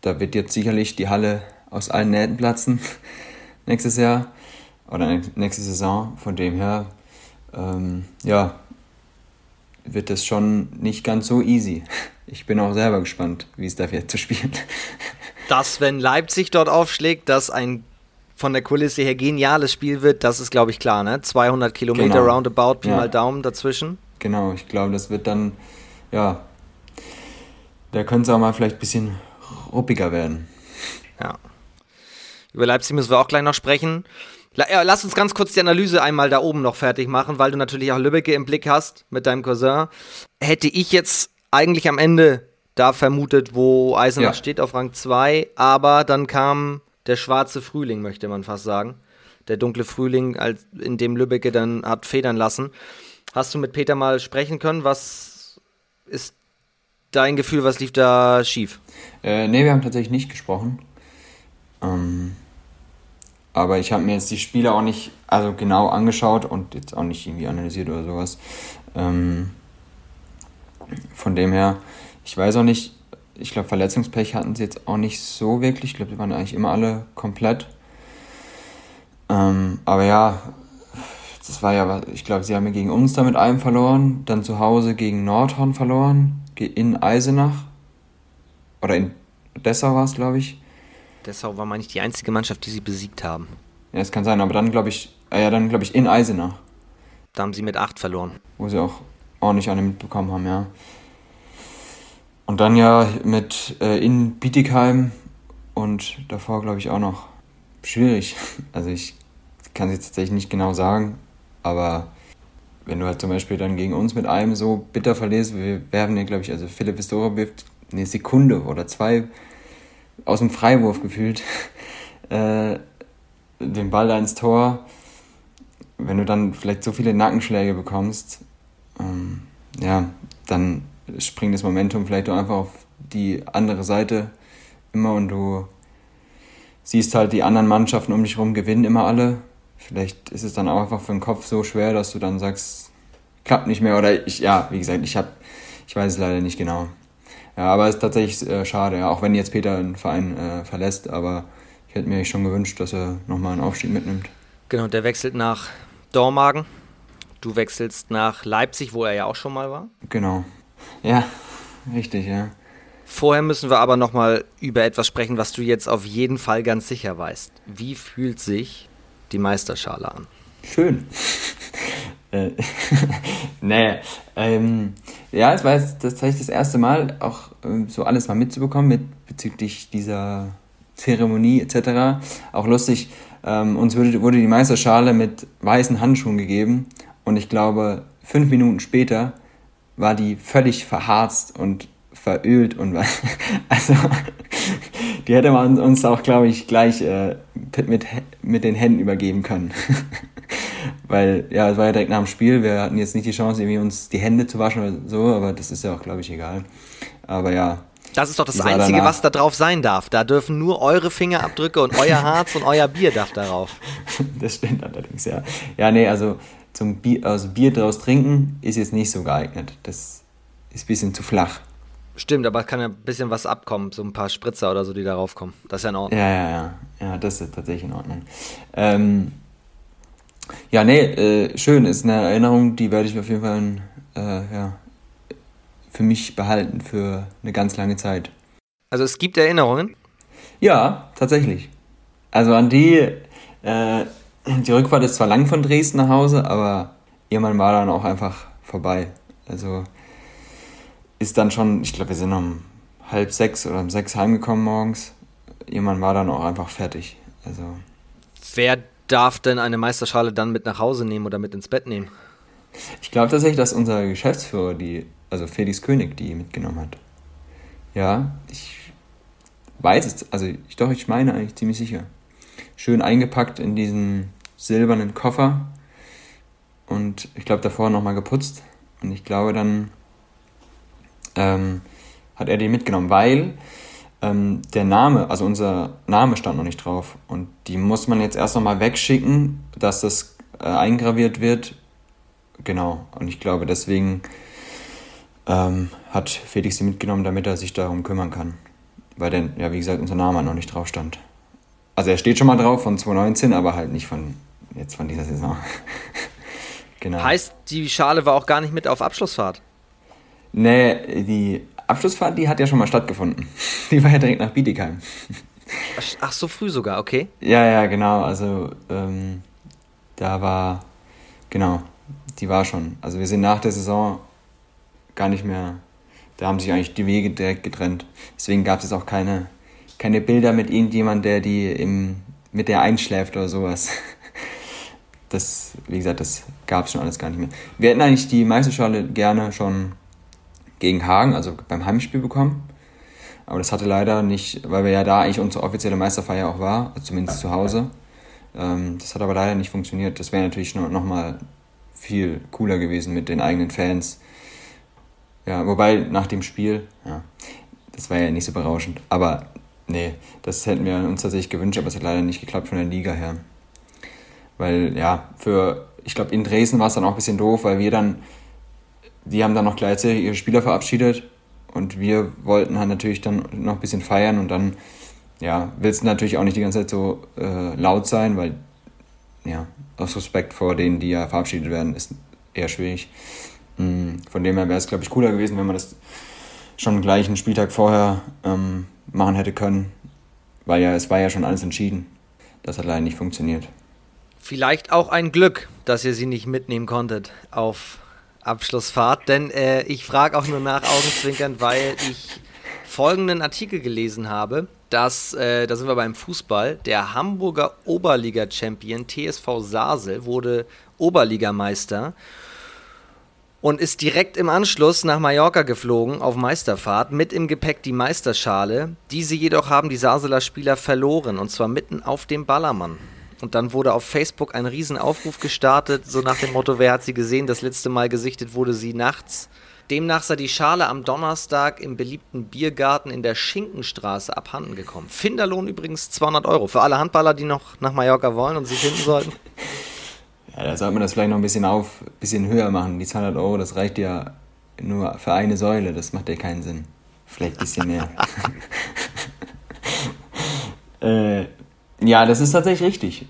da wird jetzt sicherlich die Halle aus allen Nähten platzen [laughs] nächstes Jahr oder nächste Saison. Von dem her, ähm, ja, wird das schon nicht ganz so easy. [laughs] Ich bin auch selber gespannt, wie es da wird zu spielen. [laughs] Dass, wenn Leipzig dort aufschlägt, dass ein von der Kulisse her geniales Spiel wird, das ist, glaube ich, klar, ne? 200 Kilometer genau. roundabout, Pi ja. mal Daumen dazwischen. Genau, ich glaube, das wird dann, ja, da könnte es auch mal vielleicht ein bisschen ruppiger werden. Ja. Über Leipzig müssen wir auch gleich noch sprechen. Lass uns ganz kurz die Analyse einmal da oben noch fertig machen, weil du natürlich auch Lübbecke im Blick hast mit deinem Cousin. Hätte ich jetzt eigentlich am Ende da vermutet, wo Eisenach ja. steht auf Rang 2, aber dann kam der schwarze Frühling, möchte man fast sagen. Der dunkle Frühling, in dem Lübbecke dann hat federn lassen. Hast du mit Peter mal sprechen können? Was ist dein Gefühl, was lief da schief? Äh, nee, wir haben tatsächlich nicht gesprochen. Ähm, aber ich habe mir jetzt die Spiele auch nicht also genau angeschaut und jetzt auch nicht irgendwie analysiert oder sowas. Ähm, von dem her, ich weiß auch nicht, ich glaube, Verletzungspech hatten sie jetzt auch nicht so wirklich. Ich glaube, die waren eigentlich immer alle komplett. Ähm, aber ja, das war ja, ich glaube, sie haben gegen uns da mit einem verloren, dann zu Hause gegen Nordhorn verloren, in Eisenach. Oder in Dessau war es, glaube ich. Dessau war, meine ich, die einzige Mannschaft, die sie besiegt haben. Ja, es kann sein, aber dann glaube ich, äh, ja, dann glaube ich in Eisenach. Da haben sie mit acht verloren. Wo sie auch ordentlich alle mitbekommen haben, ja. Und dann ja mit äh, in Bietigheim und davor glaube ich auch noch schwierig. [laughs] Also ich kann es jetzt tatsächlich nicht genau sagen, aber wenn du halt zum Beispiel dann gegen uns mit einem so bitter verlierst, wir werfen ja glaube ich, also Philipp Vistora wirft eine Sekunde oder zwei aus dem Freiwurf gefühlt [laughs] äh, den Ball da ins Tor. Wenn du dann vielleicht so viele Nackenschläge bekommst, ähm, ja, dann springt das Momentum vielleicht auch einfach auf die andere Seite immer und du siehst halt die anderen Mannschaften um dich herum gewinnen immer alle. Vielleicht ist es dann auch einfach für den Kopf so schwer, dass du dann sagst, klappt nicht mehr oder ich, ja, wie gesagt, ich habe, ich weiß es leider nicht genau. Ja, aber es ist tatsächlich äh, schade, ja, auch wenn jetzt Peter den Verein äh, verlässt, aber ich hätte mir schon gewünscht, dass er nochmal einen Aufstieg mitnimmt. Genau, der wechselt nach Dormagen. Du wechselst nach Leipzig, wo er ja auch schon mal war. Genau. Ja, richtig, ja. Vorher müssen wir aber nochmal über etwas sprechen, was du jetzt auf jeden Fall ganz sicher weißt. Wie fühlt sich die Meisterschale an? Schön. [laughs] Äh, [laughs] nee, ähm, ja, es war jetzt tatsächlich das erste Mal, auch ähm, so alles mal mitzubekommen mit bezüglich dieser Zeremonie etc. Auch lustig, ähm, uns wurde, wurde die Meisterschale mit weißen Handschuhen gegeben und ich glaube, fünf Minuten später war die völlig verharzt und verölt und was. [laughs] Also, die hätte man uns auch, glaube ich, gleich äh, mit, mit den Händen übergeben können. [laughs] Weil, ja, es war ja direkt nach dem Spiel. Wir hatten jetzt nicht die Chance, irgendwie uns die Hände zu waschen oder so, aber das ist ja auch, glaube ich, egal. Aber ja. Das ist doch das Einzige, danach. was da drauf sein darf. Da dürfen nur eure Fingerabdrücke und euer Harz und euer Bier darf darauf. [laughs] Das stimmt allerdings, ja. Ja, nee, also zum Bier, also Bier draus trinken ist jetzt nicht so geeignet. Das ist ein bisschen zu flach. Stimmt, aber es kann ja ein bisschen was abkommen, so ein paar Spritzer oder so, die darauf kommen. Das ist ja in Ordnung. Ja, ja, ja. Ja, das ist tatsächlich in Ordnung. Ähm, ja, nee, äh, schön. Ist eine Erinnerung, die werde ich auf jeden Fall äh, ja, für mich behalten für eine ganz lange Zeit. Also es gibt Erinnerungen? Ja, tatsächlich. Also an die, äh, die Rückfahrt ist zwar lang von Dresden nach Hause, aber irgendwann war dann auch einfach vorbei. Also ist dann schon, ich glaube, wir sind um halb sechs oder um sechs heimgekommen morgens. Irgendwann war dann auch einfach fertig. Also. Wer darf denn eine Meisterschale dann mit nach Hause nehmen oder mit ins Bett nehmen? Ich glaube tatsächlich, dass unser Geschäftsführer, die, also Felix König, die mitgenommen hat. Ja, ich weiß es, also ich, doch, ich meine eigentlich ziemlich sicher. Schön eingepackt in diesen silbernen Koffer und ich glaube davor nochmal geputzt und ich glaube dann ähm, hat er die mitgenommen, weil ähm, der Name, also unser Name stand noch nicht drauf. Und die muss man jetzt erst nochmal wegschicken, dass das äh, eingraviert wird. Genau. Und ich glaube, deswegen ähm, hat Felix sie mitgenommen, damit er sich darum kümmern kann. Weil denn, ja, wie gesagt, unser Name noch nicht drauf stand. Also er steht schon mal drauf von 2019, aber halt nicht von jetzt von dieser Saison. [laughs] genau. Heißt, die Schale war auch gar nicht mit auf Abschlussfahrt? Nee, die Abschlussfahrt, die hat ja schon mal stattgefunden. [laughs] Die war ja direkt nach Bietigheim. Ach, so früh sogar, okay. Ja, ja, genau. Also ähm, da war, genau, die war schon. Also wir sind nach der Saison gar nicht mehr, da haben sich eigentlich die Wege direkt getrennt. Deswegen gab es auch keine, keine Bilder mit irgendjemand, der die im, mit der einschläft oder sowas. [laughs] Das, wie gesagt, das gab es schon alles gar nicht mehr. Wir hätten eigentlich die Meisterschale gerne schon gegen Hagen, also beim Heimspiel bekommen. Aber das hatte leider nicht, weil wir ja da eigentlich unsere offizielle Meisterfeier auch war, also zumindest zu Hause. Ähm, das hat aber leider nicht funktioniert. Das wäre natürlich noch, noch mal viel cooler gewesen mit den eigenen Fans. Ja, wobei nach dem Spiel, ja, das war ja nicht so berauschend. Aber nee, das hätten wir uns tatsächlich gewünscht, aber es hat leider nicht geklappt von der Liga her. Weil, ja, für, ich glaube, in Dresden war es dann auch ein bisschen doof, weil wir dann die haben dann noch gleichzeitig ihre Spieler verabschiedet und wir wollten halt natürlich dann noch ein bisschen feiern und dann, ja, willst du natürlich auch nicht die ganze Zeit so äh, laut sein, weil, ja, aus Respekt vor denen, die ja verabschiedet werden, ist eher schwierig. Mhm. Von dem her wäre es, glaube ich, cooler gewesen, wenn man das schon gleich einen Spieltag vorher ähm, machen hätte können, weil ja, es war ja schon alles entschieden. Das hat leider nicht funktioniert. Vielleicht auch ein Glück, dass ihr sie nicht mitnehmen konntet auf Abschlussfahrt, denn äh, ich frage auch nur nach Augenzwinkern, weil ich folgenden Artikel gelesen habe, dass, äh, da sind wir beim Fußball, der Hamburger Oberliga-Champion TSV Sasel wurde Oberligameister und ist direkt im Anschluss nach Mallorca geflogen auf Meisterfahrt, mit im Gepäck die Meisterschale. Diese jedoch haben die Saseler Spieler verloren und zwar mitten auf dem Ballermann. Und dann wurde auf Facebook ein Riesenaufruf gestartet, so nach dem Motto, wer hat sie gesehen? Das letzte Mal gesichtet wurde sie nachts. Demnach sei die Schale am Donnerstag im beliebten Biergarten in der Schinkenstraße abhanden gekommen. Finderlohn übrigens 200 Euro. Für alle Handballer, die noch nach Mallorca wollen und sie finden sollten. Ja, da sollte man das vielleicht noch ein bisschen auf, ein bisschen höher machen. Die 200 Euro, das reicht ja nur für eine Säule. Das macht ja keinen Sinn. Vielleicht ein bisschen mehr. [laughs] äh, ja, das ist tatsächlich richtig.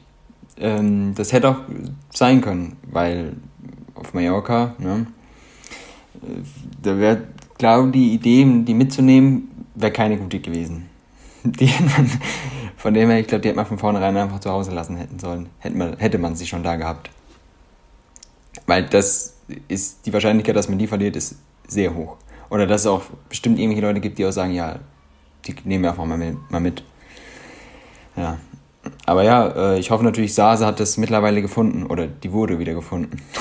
Ähm, das hätte auch sein können, weil auf Mallorca, ne, da wäre, glaube die Idee, die mitzunehmen, wäre keine gute gewesen. [laughs] Die man, von dem her, ich glaube, die hätte man von vornherein einfach zu Hause lassen hätten sollen. Hätte man, hätte man sie schon da gehabt. Weil das ist, die Wahrscheinlichkeit, dass man die verliert, ist sehr hoch. Oder dass es auch bestimmt irgendwelche Leute gibt, die auch sagen, ja, die nehmen wir einfach mal mit. Mal mit. Ja. Aber ja, äh, ich hoffe natürlich, Sase hat das mittlerweile gefunden. Oder die wurde wieder gefunden. [laughs]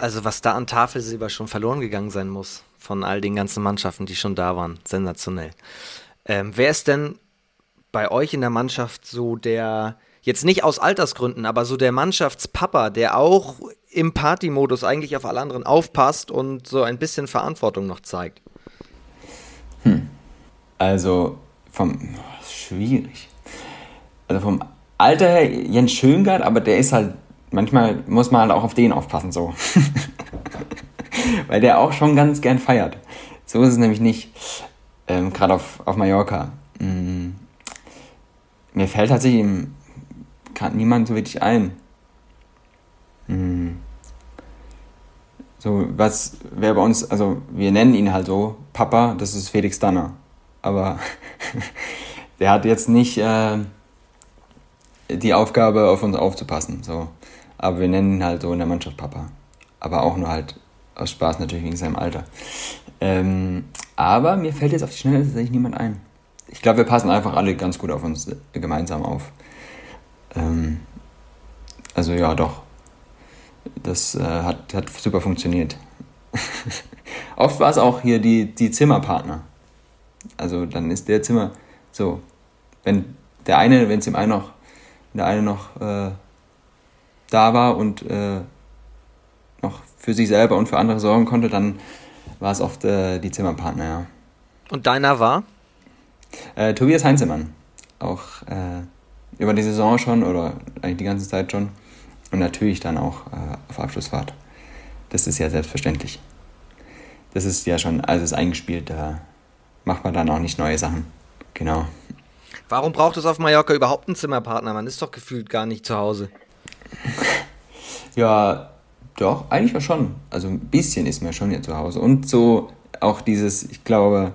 Also was da an Tafelsilber schon verloren gegangen sein muss von all den ganzen Mannschaften, die schon da waren. Sensationell. Ähm, wer ist denn bei euch in der Mannschaft so der, jetzt nicht aus Altersgründen, aber so der Mannschaftspapa, der auch im Partymodus eigentlich auf alle anderen aufpasst und so ein bisschen Verantwortung noch zeigt? Hm. Also vom schwierig. Also vom Alter her Jens Schöngard, aber der ist halt manchmal muss man halt auch auf den aufpassen so. [laughs] Weil der auch schon ganz gern feiert. So ist es nämlich nicht. Ähm, Gerade auf, auf Mallorca. Mhm. Mir fällt tatsächlich niemand so wirklich ein. Mhm. So, was, wer bei uns, also wir nennen ihn halt so, Papa, das ist Felix Danner. Aber [laughs] der hat jetzt nicht äh, die Aufgabe, auf uns aufzupassen. So. Aber wir nennen ihn halt so in der Mannschaft Papa. Aber auch nur halt aus Spaß natürlich wegen seinem Alter. Ähm, aber mir fällt jetzt auf die Schnelle tatsächlich niemand ein. Ich glaube, wir passen einfach alle ganz gut auf uns gemeinsam auf. Ähm, also ja, doch. Das äh, hat, hat super funktioniert. [laughs] Oft war es auch hier die, die Zimmerpartner. Also dann ist der Zimmer so, wenn der eine, wenn es dem einen noch, der eine noch äh, da war und äh, noch für sich selber und für andere sorgen konnte, dann war es oft äh, die Zimmerpartner, ja. Und deiner war? Äh, Tobias Heinzemann. Auch äh, über die Saison schon oder eigentlich die ganze Zeit schon. Und natürlich dann auch äh, auf Abschlussfahrt. Das ist ja selbstverständlich. Das ist ja schon alles eingespielt, da macht man dann auch nicht neue Sachen. Genau. Warum braucht es auf Mallorca überhaupt einen Zimmerpartner? Man ist doch gefühlt gar nicht zu Hause. [laughs] Ja, doch, eigentlich ja schon. Also ein bisschen ist man schon hier zu Hause. Und so auch dieses, ich glaube,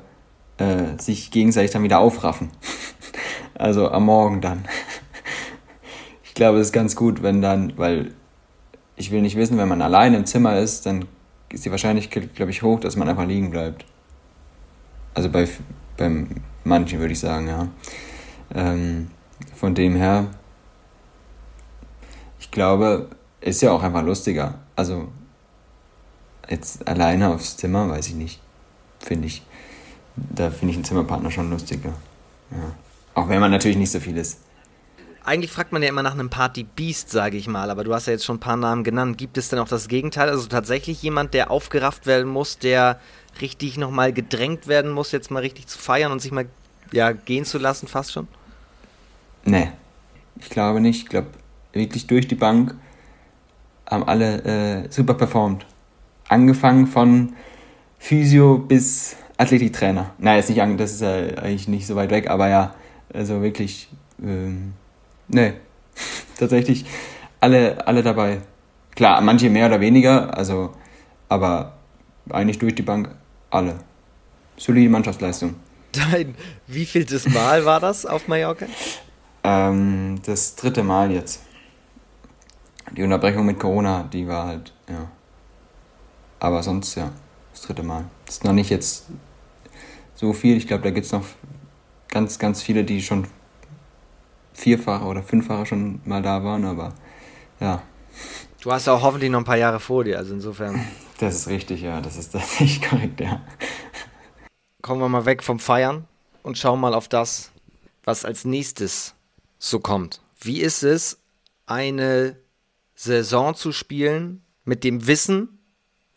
äh, sich gegenseitig dann wieder aufraffen. [laughs] also am Morgen dann. [laughs] ich glaube, es ist ganz gut, wenn dann, weil ich will nicht wissen, wenn man allein im Zimmer ist, dann ist die Wahrscheinlichkeit, glaube ich, hoch, dass man einfach liegen bleibt. Also bei beim manchen würde ich sagen, ja. Ähm, von dem her, ich glaube, ist ja auch einfach lustiger. Also jetzt alleine aufs Zimmer, weiß ich nicht. Finde ich. Da finde ich einen Zimmerpartner schon lustiger. Ja. Auch wenn man natürlich nicht so viel ist. Eigentlich fragt man ja immer nach einem Party-Beast, sage ich mal, aber du hast ja jetzt schon ein paar Namen genannt. Gibt es denn auch das Gegenteil? Also tatsächlich jemand, der aufgerafft werden muss, der richtig nochmal gedrängt werden muss, jetzt mal richtig zu feiern und sich mal ja, gehen zu lassen, fast schon? Nee, ich glaube nicht. Ich glaube, wirklich durch die Bank haben alle äh, super performt. Angefangen von Physio bis Athletiktrainer. Nein, ist nicht, das ist ja eigentlich nicht so weit weg, aber ja, also wirklich, ähm, nee, [laughs] tatsächlich alle, alle dabei. Klar, manche mehr oder weniger, also, aber eigentlich durch die Bank alle. Solide Mannschaftsleistung. Dein, wie vieltes Mal war das auf Mallorca? [laughs] Ähm, das dritte Mal jetzt. Die Unterbrechung mit Corona, die war halt, ja. aber sonst ja, das dritte Mal. Das ist noch nicht jetzt so viel. Ich glaube, da gibt es noch ganz, ganz viele, die schon vierfache oder fünffache schon mal da waren, aber ja. Du hast auch hoffentlich noch ein paar Jahre vor dir, also insofern. [laughs] Das ist richtig, ja, das ist tatsächlich korrekt, ja. Kommen wir mal weg vom Feiern und schauen mal auf das, was als nächstes so kommt. Wie ist es, eine Saison zu spielen mit dem Wissen,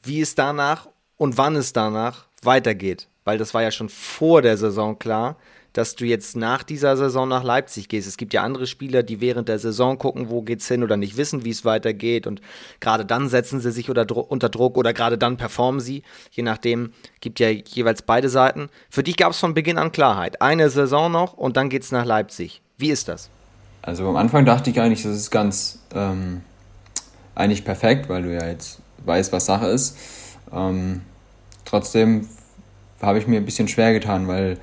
wie es danach und wann es danach weitergeht? Weil das war ja schon vor der Saison klar, dass du jetzt nach dieser Saison nach Leipzig gehst. Es gibt ja andere Spieler, die während der Saison gucken, wo geht's hin oder nicht wissen, wie es weitergeht und gerade dann setzen sie sich unter, Druck oder gerade dann performen sie. Je nachdem gibt ja jeweils beide Seiten. Für dich gab es von Beginn an Klarheit. Eine Saison noch und dann geht's nach Leipzig. Wie ist das? Also am Anfang dachte ich eigentlich, das ist ganz ähm, eigentlich perfekt, weil du ja jetzt weißt, was Sache ist. Ähm, trotzdem habe ich mir ein bisschen schwer getan, weil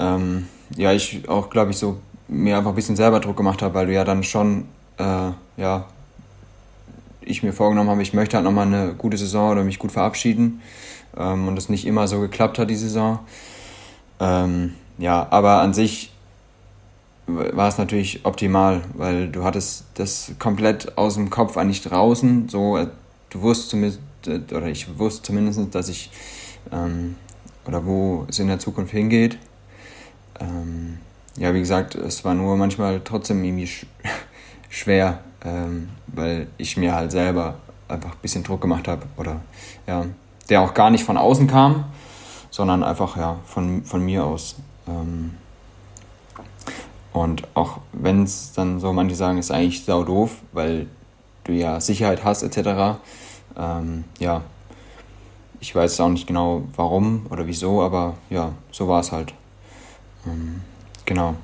ähm, ja, ich auch, glaube ich, so mir einfach ein bisschen selber Druck gemacht habe, weil du ja dann schon, äh, ja, ich mir vorgenommen habe, ich möchte halt nochmal eine gute Saison oder mich gut verabschieden ähm, und es nicht immer so geklappt hat, die Saison. Ähm, ja, aber an sich war es natürlich optimal, weil du hattest das komplett aus dem Kopf eigentlich draußen. So, äh, du wusstest zumindest, äh, oder ich wusste zumindest, dass ich, ähm, oder wo es in der Zukunft hingeht ähm, ja, wie gesagt, es war nur manchmal trotzdem irgendwie sch [laughs] schwer, ähm, weil ich mir halt selber einfach ein bisschen Druck gemacht habe oder ja, der auch gar nicht von außen kam, sondern einfach ja von, von mir aus. Ähm, und auch wenn es dann so manche sagen, ist eigentlich sau doof, weil du ja Sicherheit hast etc. Ähm, ja, ich weiß auch nicht genau warum oder wieso, aber ja, so war es halt. Ähm, genau.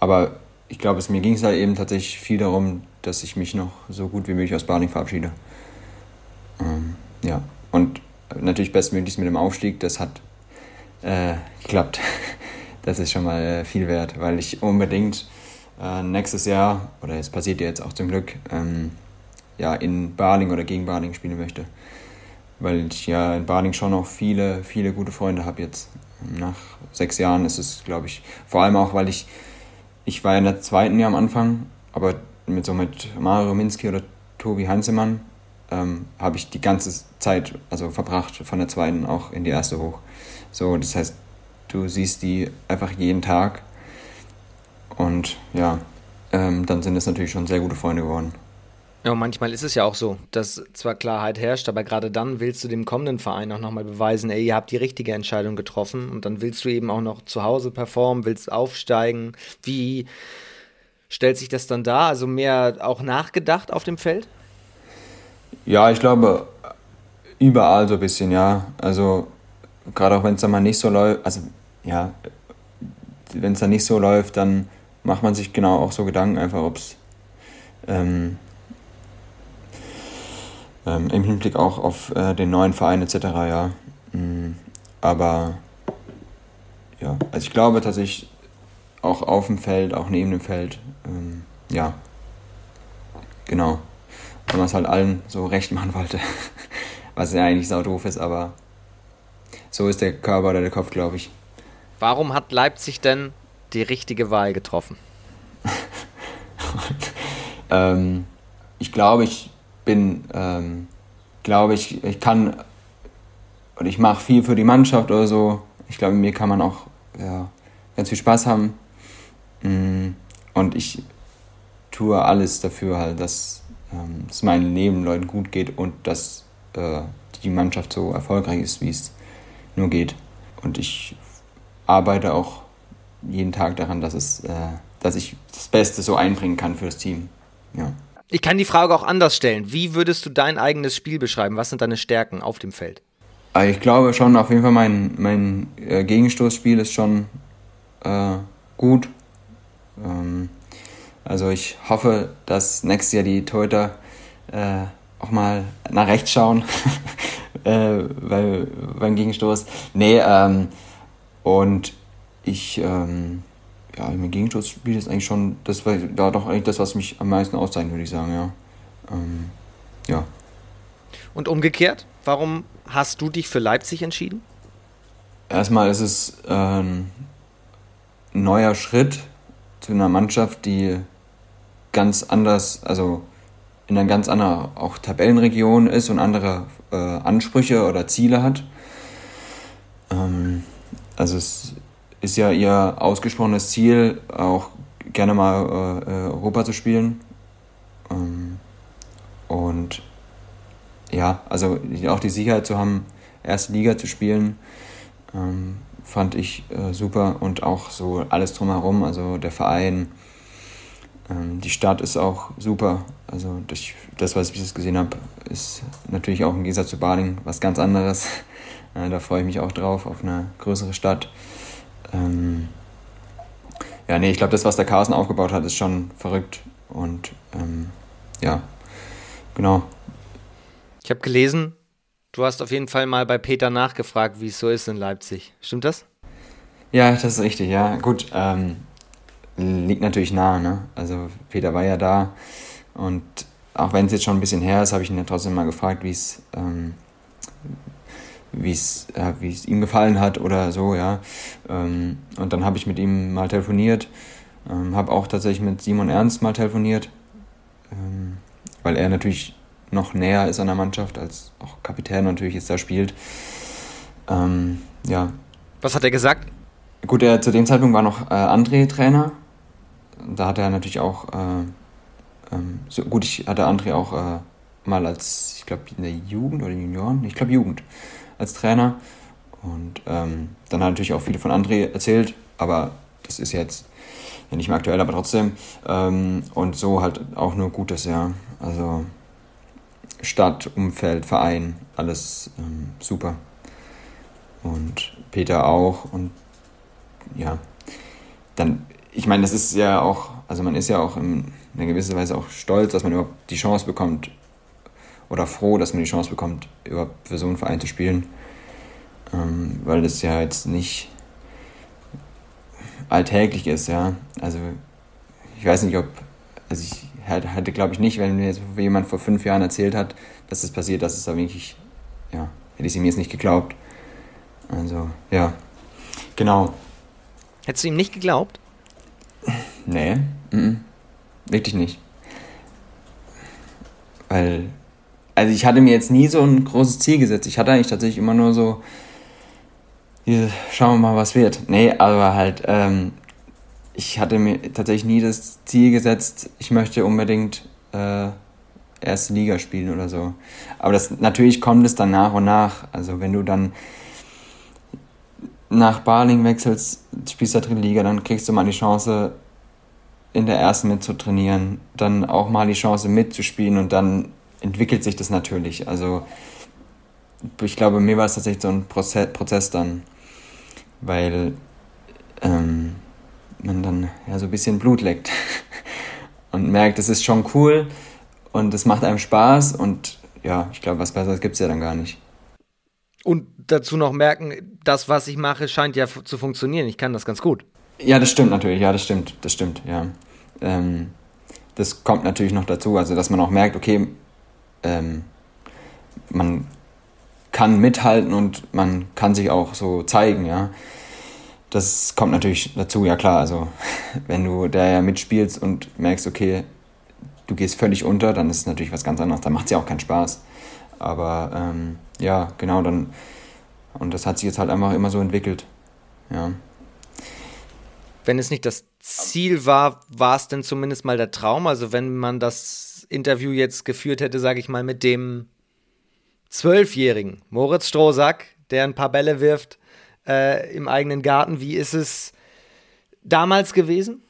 Aber ich glaube, es mir ging es halt eben tatsächlich viel darum, dass ich mich noch so gut wie möglich aus Baling verabschiede. Ähm, ja, und natürlich bestmöglichst mit dem Aufstieg, das hat äh, geklappt. [laughs] Das ist schon mal äh, viel wert, weil ich unbedingt äh, nächstes Jahr, oder es passiert ja jetzt auch zum Glück, ähm, ja, in Baling oder gegen Baling spielen möchte. Weil ich ja in Baling schon noch viele, viele gute Freunde habe jetzt nach sechs Jahren ist es, glaube ich, vor allem auch, weil ich, ich war in der zweiten Jahr am Anfang, aber mit so mit Mario Minsky oder Tobi Heinzemann ähm, habe ich die ganze Zeit also verbracht, von der zweiten auch in die erste hoch. So, das heißt, du siehst die einfach jeden Tag und ja, ähm, dann sind es natürlich schon sehr gute Freunde geworden. Ja, manchmal ist es ja auch so, dass zwar Klarheit herrscht, aber gerade dann willst du dem kommenden Verein auch nochmal beweisen, ey, ihr habt die richtige Entscheidung getroffen und dann willst du eben auch noch zu Hause performen, willst aufsteigen. Wie stellt sich das dann da? Also mehr auch nachgedacht auf dem Feld? Ja, ich glaube, überall so ein bisschen, ja. Also gerade auch wenn es dann mal nicht so läuft, also ja, wenn es dann nicht so läuft, dann macht man sich genau auch so Gedanken einfach, ob es ähm, ähm, Im Hinblick auch auf äh, den neuen Verein etc. Ja. Mhm. Aber ja, also ich glaube tatsächlich auch auf dem Feld, auch neben dem Feld, ähm, ja, genau. Wenn man es halt allen so recht machen wollte. [laughs] Was ja eigentlich sau doof ist, aber so ist der Körper oder der Kopf, glaube ich. Warum hat Leipzig denn die richtige Wahl getroffen? [laughs] ähm, ich glaube, ich bin, ähm, glaube ich, ich kann und ich mache viel für die Mannschaft oder so. Ich glaube, mir kann man auch ja, ganz viel Spaß haben. Mm, und ich tue alles dafür, halt, dass ähm, es meinen Nebenleuten gut geht und dass äh, die Mannschaft so erfolgreich ist, wie es nur geht. Und ich arbeite auch jeden Tag daran, dass, es, äh, dass ich das Beste so einbringen kann für das Team. Ja. Ich kann die Frage auch anders stellen. Wie würdest du dein eigenes Spiel beschreiben? Was sind deine Stärken auf dem Feld? Also ich glaube schon, auf jeden Fall mein, mein äh, Gegenstoßspiel ist schon äh, gut. Ähm, also ich hoffe, dass nächstes Jahr die Torhüter äh, auch mal nach rechts schauen [laughs] äh, bei, beim Gegenstoß. Nee, ähm, und ich ähm, ja, im Gegenstoßspiel ist eigentlich schon, das war, war doch eigentlich das, was mich am meisten auszeichnet, würde ich sagen, ja. Ähm, ja. Und umgekehrt, warum hast du dich für Leipzig entschieden? Erstmal ist es äh, ein neuer Schritt zu einer Mannschaft, die ganz anders, also in einer ganz anderen auch Tabellenregion ist und andere äh, Ansprüche oder Ziele hat. Ähm, also es ist ja ihr ausgesprochenes Ziel, auch gerne mal äh, Europa zu spielen. Ähm, und ja, also auch die Sicherheit zu haben, erste Liga zu spielen, ähm, fand ich äh, super und auch so alles drumherum, also der Verein, ähm, die Stadt ist auch super. Also das, das was ich bis jetzt gesehen habe, ist natürlich auch im Gegensatz zu Baling was ganz anderes. Äh, da freue ich mich auch drauf, auf eine größere Stadt. Ähm, ja, nee, ich glaube, das, was der Carsten aufgebaut hat, ist schon verrückt. Und ähm, ja, genau. Ich habe gelesen, du hast auf jeden Fall mal bei Peter nachgefragt, wie es so ist in Leipzig. Stimmt das? Ja, das ist richtig, ja. Gut, ähm, liegt natürlich nahe, ne? Also Peter war ja da und auch wenn es jetzt schon ein bisschen her ist, habe ich ihn ja trotzdem mal gefragt, wie es ähm, wie es äh, wie es ihm gefallen hat oder so, ja. Ähm, und dann habe ich mit ihm mal telefoniert, ähm, habe auch tatsächlich mit Simon Ernst mal telefoniert, ähm, weil er natürlich noch näher ist an der Mannschaft, als auch Kapitän natürlich jetzt da spielt. Ähm, ja. Was hat er gesagt? Gut, er, zu dem Zeitpunkt war noch äh, André Trainer. Da hat er natürlich auch, äh, ähm, so, gut, ich hatte André auch äh, mal als, ich glaube, in der Jugend oder Junioren, ich glaube Jugend, als Trainer. Und ähm, dann hat natürlich auch viele von André erzählt, aber das ist jetzt ja nicht mehr aktuell, aber trotzdem. Ähm, und so halt auch nur Gutes, ja. Also Stadt, Umfeld, Verein, alles ähm, super. Und Peter auch. Und ja, dann, ich meine, das ist ja auch, also man ist ja auch in einer gewissen Weise auch stolz, dass man überhaupt die Chance bekommt oder froh, dass man die Chance bekommt, überhaupt für so einen Verein zu spielen. Ähm, weil das ja jetzt nicht alltäglich ist, ja. Also ich weiß nicht, ob, also ich hätte, glaube ich, nicht, wenn mir jetzt jemand vor fünf Jahren erzählt hat, dass das passiert, dass es da wirklich, ja, hätte ich ihm jetzt nicht geglaubt. Also, ja, genau. Hättest du ihm nicht geglaubt? Nee, m -m, wirklich nicht. Weil, also ich hatte mir jetzt nie so ein großes Ziel gesetzt. Ich hatte eigentlich tatsächlich immer nur so, hier, schauen wir mal, was wird. Nee, aber halt, ähm, ich hatte mir tatsächlich nie das Ziel gesetzt, ich möchte unbedingt äh, erste Liga spielen oder so. Aber das natürlich kommt es dann nach und nach. Also wenn du dann nach Baling wechselst, spielst der dritte Liga, dann kriegst du mal die Chance, in der ersten mitzutrainieren, dann auch mal die Chance mitzuspielen und dann entwickelt sich das natürlich. Also ich glaube, mir war es tatsächlich so ein Prozess, Prozess dann, weil ähm, man dann ja so ein bisschen Blut leckt [laughs] und merkt, es ist schon cool und es macht einem Spaß und ja, ich glaube, was Besseres gibt es ja dann gar nicht. Und dazu noch merken, das, was ich mache, scheint ja zu funktionieren. Ich kann das ganz gut. Ja, das stimmt natürlich. Ja, das stimmt. Das stimmt, ja. Ähm, das kommt natürlich noch dazu. Also, dass man auch merkt, okay, ähm, man kann mithalten und man kann sich auch so zeigen, ja das kommt natürlich dazu, ja klar. Also, [laughs] wenn du da ja mitspielst und merkst, okay, du gehst völlig unter, dann ist es natürlich was ganz anderes. Dann macht es ja auch keinen Spaß. Aber ähm, ja, genau, dann. Und das hat sich jetzt halt einfach immer so entwickelt. Ja. Wenn es nicht das Ziel war, war es denn zumindest mal der Traum? Also, wenn man das Interview jetzt geführt hätte, sage ich mal, mit dem Zwölfjährigen, Moritz Strohsack, der ein paar Bälle wirft, äh, im eigenen Garten. Wie ist es damals gewesen?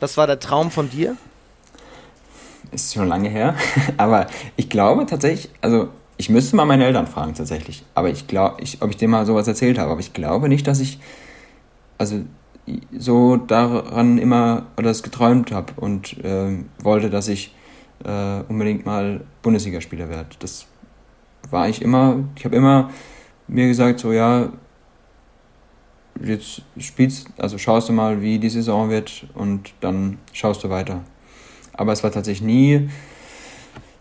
Was war der Traum von dir? Ist schon lange her, [laughs] aber ich glaube tatsächlich, also ich müsste mal meine Eltern fragen tatsächlich, aber ich glaube, ich, ob ich denen mal sowas erzählt habe, aber ich glaube nicht, dass ich also so daran immer das geträumt habe und äh, wollte, dass ich äh, unbedingt mal Bundesligaspieler werde. Das war ich immer, ich habe immer mir gesagt, so ja, jetzt spielst, also schaust du mal, wie die Saison wird und dann schaust du weiter. Aber es war tatsächlich nie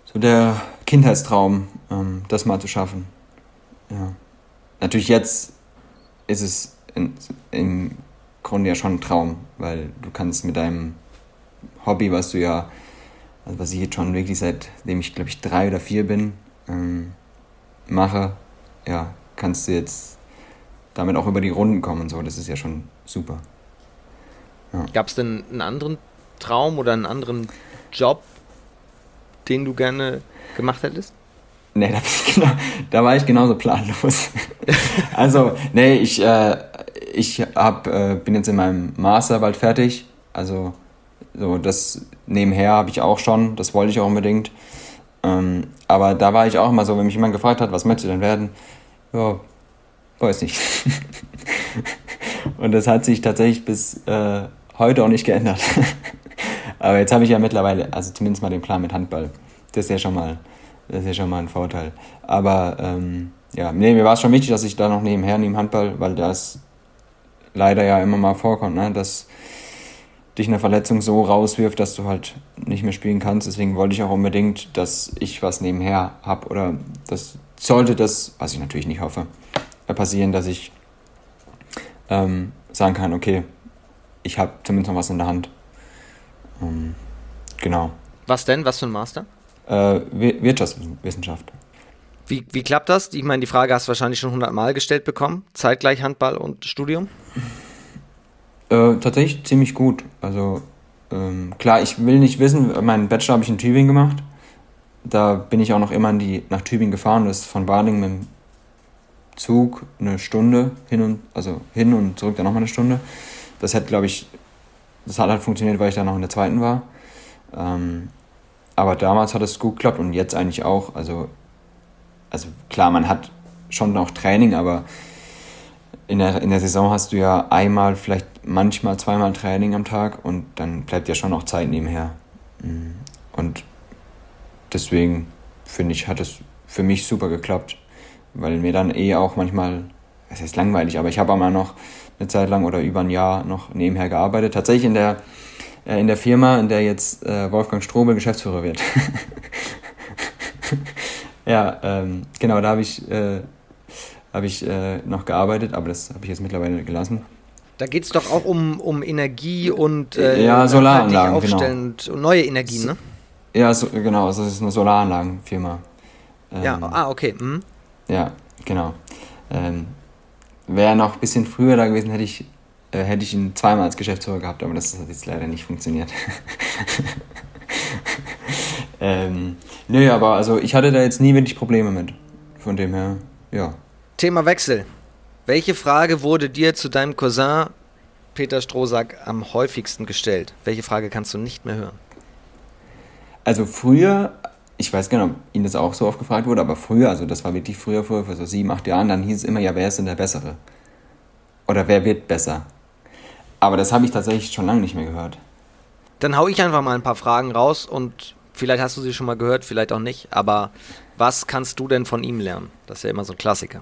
so der Kindheitstraum, ähm, das mal zu schaffen. Ja. Natürlich jetzt ist es in, im Grunde ja schon ein Traum, weil du kannst mit deinem Hobby, was du ja, also was ich jetzt schon wirklich seitdem ich glaube ich drei oder vier bin, ähm, mache, ja, kannst du jetzt damit auch über die Runden kommen und so. Das ist ja schon super. Ja. Gab es denn einen anderen Traum oder einen anderen Job, den du gerne gemacht hättest? Nee, da, genau, da war ich genauso planlos. [laughs] also, nee, ich, äh, ich hab, äh, bin jetzt in meinem Master bald fertig. Also, so das nebenher habe ich auch schon, das wollte ich auch unbedingt. Ähm, aber da war ich auch immer so, wenn mich jemand gefragt hat, was möchtest du denn werden? Ja, weiß nicht. [laughs] Und das hat sich tatsächlich bis äh, heute auch nicht geändert. [laughs] aber jetzt habe ich ja mittlerweile, also zumindest mal den Plan mit Handball. Das ist ja schon mal, das ist ja schon mal ein Vorteil. Aber ähm, ja, nee, mir war es schon wichtig, dass ich da noch nebenher neben Handball, weil das leider ja immer mal vorkommt, ne, dass dich eine Verletzung so rauswirft, dass du halt nicht mehr spielen kannst. Deswegen wollte ich auch unbedingt, dass ich was nebenher habe oder das sollte das, was ich natürlich nicht hoffe, passieren, dass ich ähm, sagen kann, okay, ich habe zumindest noch was in der Hand. Ähm, genau. Was denn? Was für ein Master? Äh, Wirtschaftswissenschaft. Wie, wie klappt das? Ich meine, die Frage hast du wahrscheinlich schon hundertmal gestellt bekommen. Zeitgleich Handball und Studium? Äh, tatsächlich ziemlich gut. Also ähm, klar, ich will nicht wissen, meinen Bachelor habe ich in Tübingen gemacht. Da bin ich auch noch immer die, nach Tübingen gefahren. Das ist von Bading mit dem Zug eine Stunde hin und also hin und zurück dann nochmal eine Stunde. Das hat, glaube ich, das hat halt funktioniert, weil ich da noch in der zweiten war. Ähm, aber damals hat es gut geklappt und jetzt eigentlich auch. Also, also klar, man hat schon noch Training, aber in der, in der Saison hast du ja einmal, vielleicht manchmal zweimal Training am Tag und dann bleibt ja schon noch Zeit nebenher. Mhm. Und deswegen finde ich, hat es für mich super geklappt, weil mir dann eh auch manchmal, es ist langweilig, aber ich habe einmal noch eine Zeit lang oder über ein Jahr noch nebenher gearbeitet. Tatsächlich in der, äh, in der Firma, in der jetzt äh, Wolfgang Strobel Geschäftsführer wird. [laughs] ja, ähm, genau, da habe ich äh, habe ich äh, noch gearbeitet, aber das habe ich jetzt mittlerweile gelassen. Da geht es doch auch um, um Energie und äh, ja, Solaranlagen, genau. und neue Energien, ne? Ja, so, genau, also das ist eine Solaranlagenfirma. Ähm, ja, ah, okay. Mhm. Ja, genau. Ähm, Wäre noch ein bisschen früher da gewesen, hätte ich, äh, hätte ich ihn zweimal als Geschäftsführer gehabt, aber das hat jetzt leider nicht funktioniert. [laughs] ähm, nö, aber also ich hatte da jetzt nie wirklich Probleme mit. Von dem her, ja. Thema Wechsel. Welche Frage wurde dir zu deinem Cousin Peter Strohsack am häufigsten gestellt? Welche Frage kannst du nicht mehr hören? Also früher, ich weiß gar nicht, ob Ihnen das auch so oft gefragt wurde, aber früher, also das war wirklich früher, früher, vor so sieben, acht Jahren, dann hieß es immer, ja, wer ist denn der Bessere? Oder wer wird besser? Aber das habe ich tatsächlich schon lange nicht mehr gehört. Dann hau ich einfach mal ein paar Fragen raus und vielleicht hast du sie schon mal gehört, vielleicht auch nicht, aber was kannst du denn von ihm lernen? Das ist ja immer so ein Klassiker.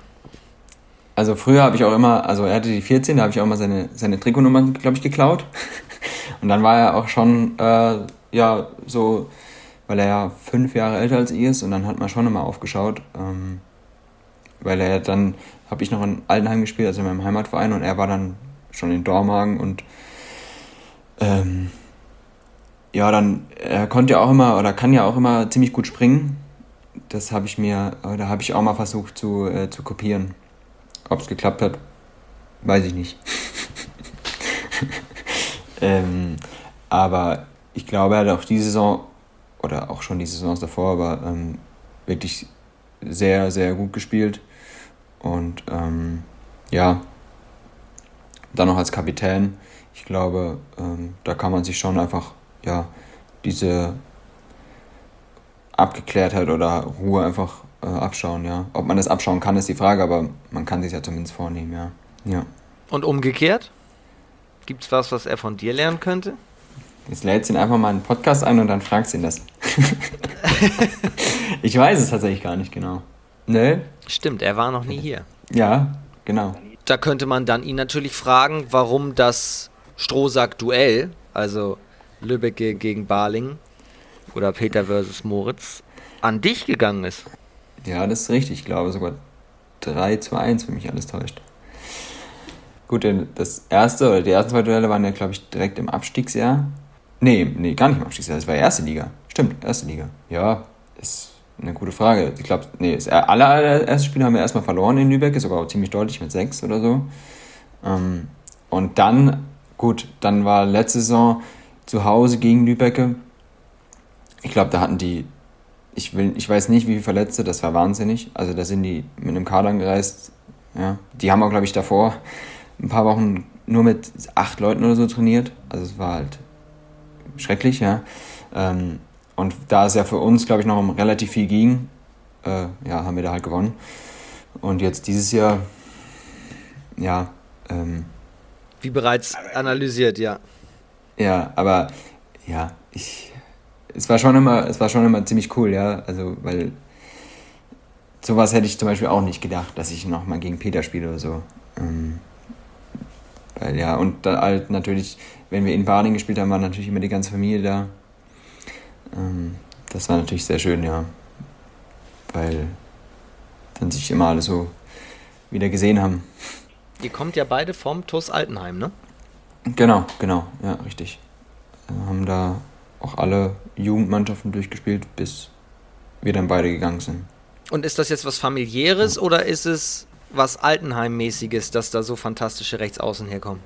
Also früher habe ich auch immer, also er hatte die 14, da habe ich auch immer seine, seine Trikotnummer, glaube ich, geklaut. [laughs] Und dann war er auch schon, äh, ja, so, weil er ja fünf Jahre älter als ich ist und dann hat man schon immer aufgeschaut. Ähm, weil er dann, habe ich noch in Altenheim gespielt, also in meinem Heimatverein und er war dann schon in Dormagen und ähm, ja, dann, er konnte ja auch immer, oder kann ja auch immer ziemlich gut springen. Das habe ich mir, oder habe ich auch mal versucht zu, äh, zu kopieren. Ob es geklappt hat, weiß ich nicht. [laughs] ähm, aber ich glaube, er hat auch diese Saison, oder auch schon die Saisons davor, aber ähm, wirklich sehr, sehr gut gespielt. Und ähm, ja, dann noch als Kapitän. Ich glaube, ähm, da kann man sich schon einfach ja, diese Abgeklärtheit oder Ruhe einfach äh, abschauen, ja. Ob man das abschauen kann, ist die Frage, aber man kann sich ja zumindest vornehmen, ja. ja. Und umgekehrt? Gibt es was, was er von dir lernen könnte? Jetzt lädst ihn einfach mal einen Podcast ein und dann fragst ihn das. [laughs] ich weiß es tatsächlich gar nicht genau. Ne? Stimmt, er war noch nie hier. Ja, genau. Da könnte man dann ihn natürlich fragen, warum das Strohsack-Duell, also Lübeck gegen Baling oder Peter versus Moritz, an dich gegangen ist. Ja, das ist richtig. Ich glaube sogar 3 zu 1, wenn mich alles täuscht. Gut, denn das erste oder die ersten zwei Duelle waren ja, glaube ich, direkt im Abstiegsjahr. Nee, nee, gar nicht im Abstiegsjahr. Das war erste Liga. Stimmt, erste Liga. Ja, ist eine gute Frage. Ich glaube, nee, das aller, allererste Spiel haben wir erstmal verloren in Lübeck, ist sogar ziemlich deutlich mit 6 oder so. Ähm, und dann, gut, dann war letzte Saison zu Hause gegen Lübecke. Ich glaube, da hatten die, ich, will, ich weiß nicht, wie viele Verletzte, das war wahnsinnig. Also da sind die mit einem Kader angereist. Ja. Die haben auch, glaube ich, davor ein paar Wochen nur mit acht Leuten oder so trainiert. Also es war halt schrecklich, ja. Ähm, und da es ja für uns, glaube ich, noch um relativ viel ging, äh, ja, haben wir da halt gewonnen. Und jetzt dieses Jahr, ja. Ähm, Wie bereits analysiert, ja. Ja, aber ja, ich. Es war schon immer, es war schon immer ziemlich cool, ja. Also, weil sowas hätte ich zum Beispiel auch nicht gedacht, dass ich nochmal gegen Peter spiele oder so. Ähm, weil ja, und dann halt natürlich, wenn wir in Baden gespielt haben, war natürlich immer die ganze Familie da. Ähm, das war natürlich sehr schön, ja. Weil dann sich immer alle so wieder gesehen haben. Ihr kommt ja beide vom TuS Altenheim, ne? Genau, genau, ja, richtig. Wir haben da auch alle Jugendmannschaften durchgespielt, bis wir dann beide gegangen sind. Und ist das jetzt was familiäres ja. oder ist es was Altenheim-mäßiges, dass da so fantastische Rechtsaußen herkommen?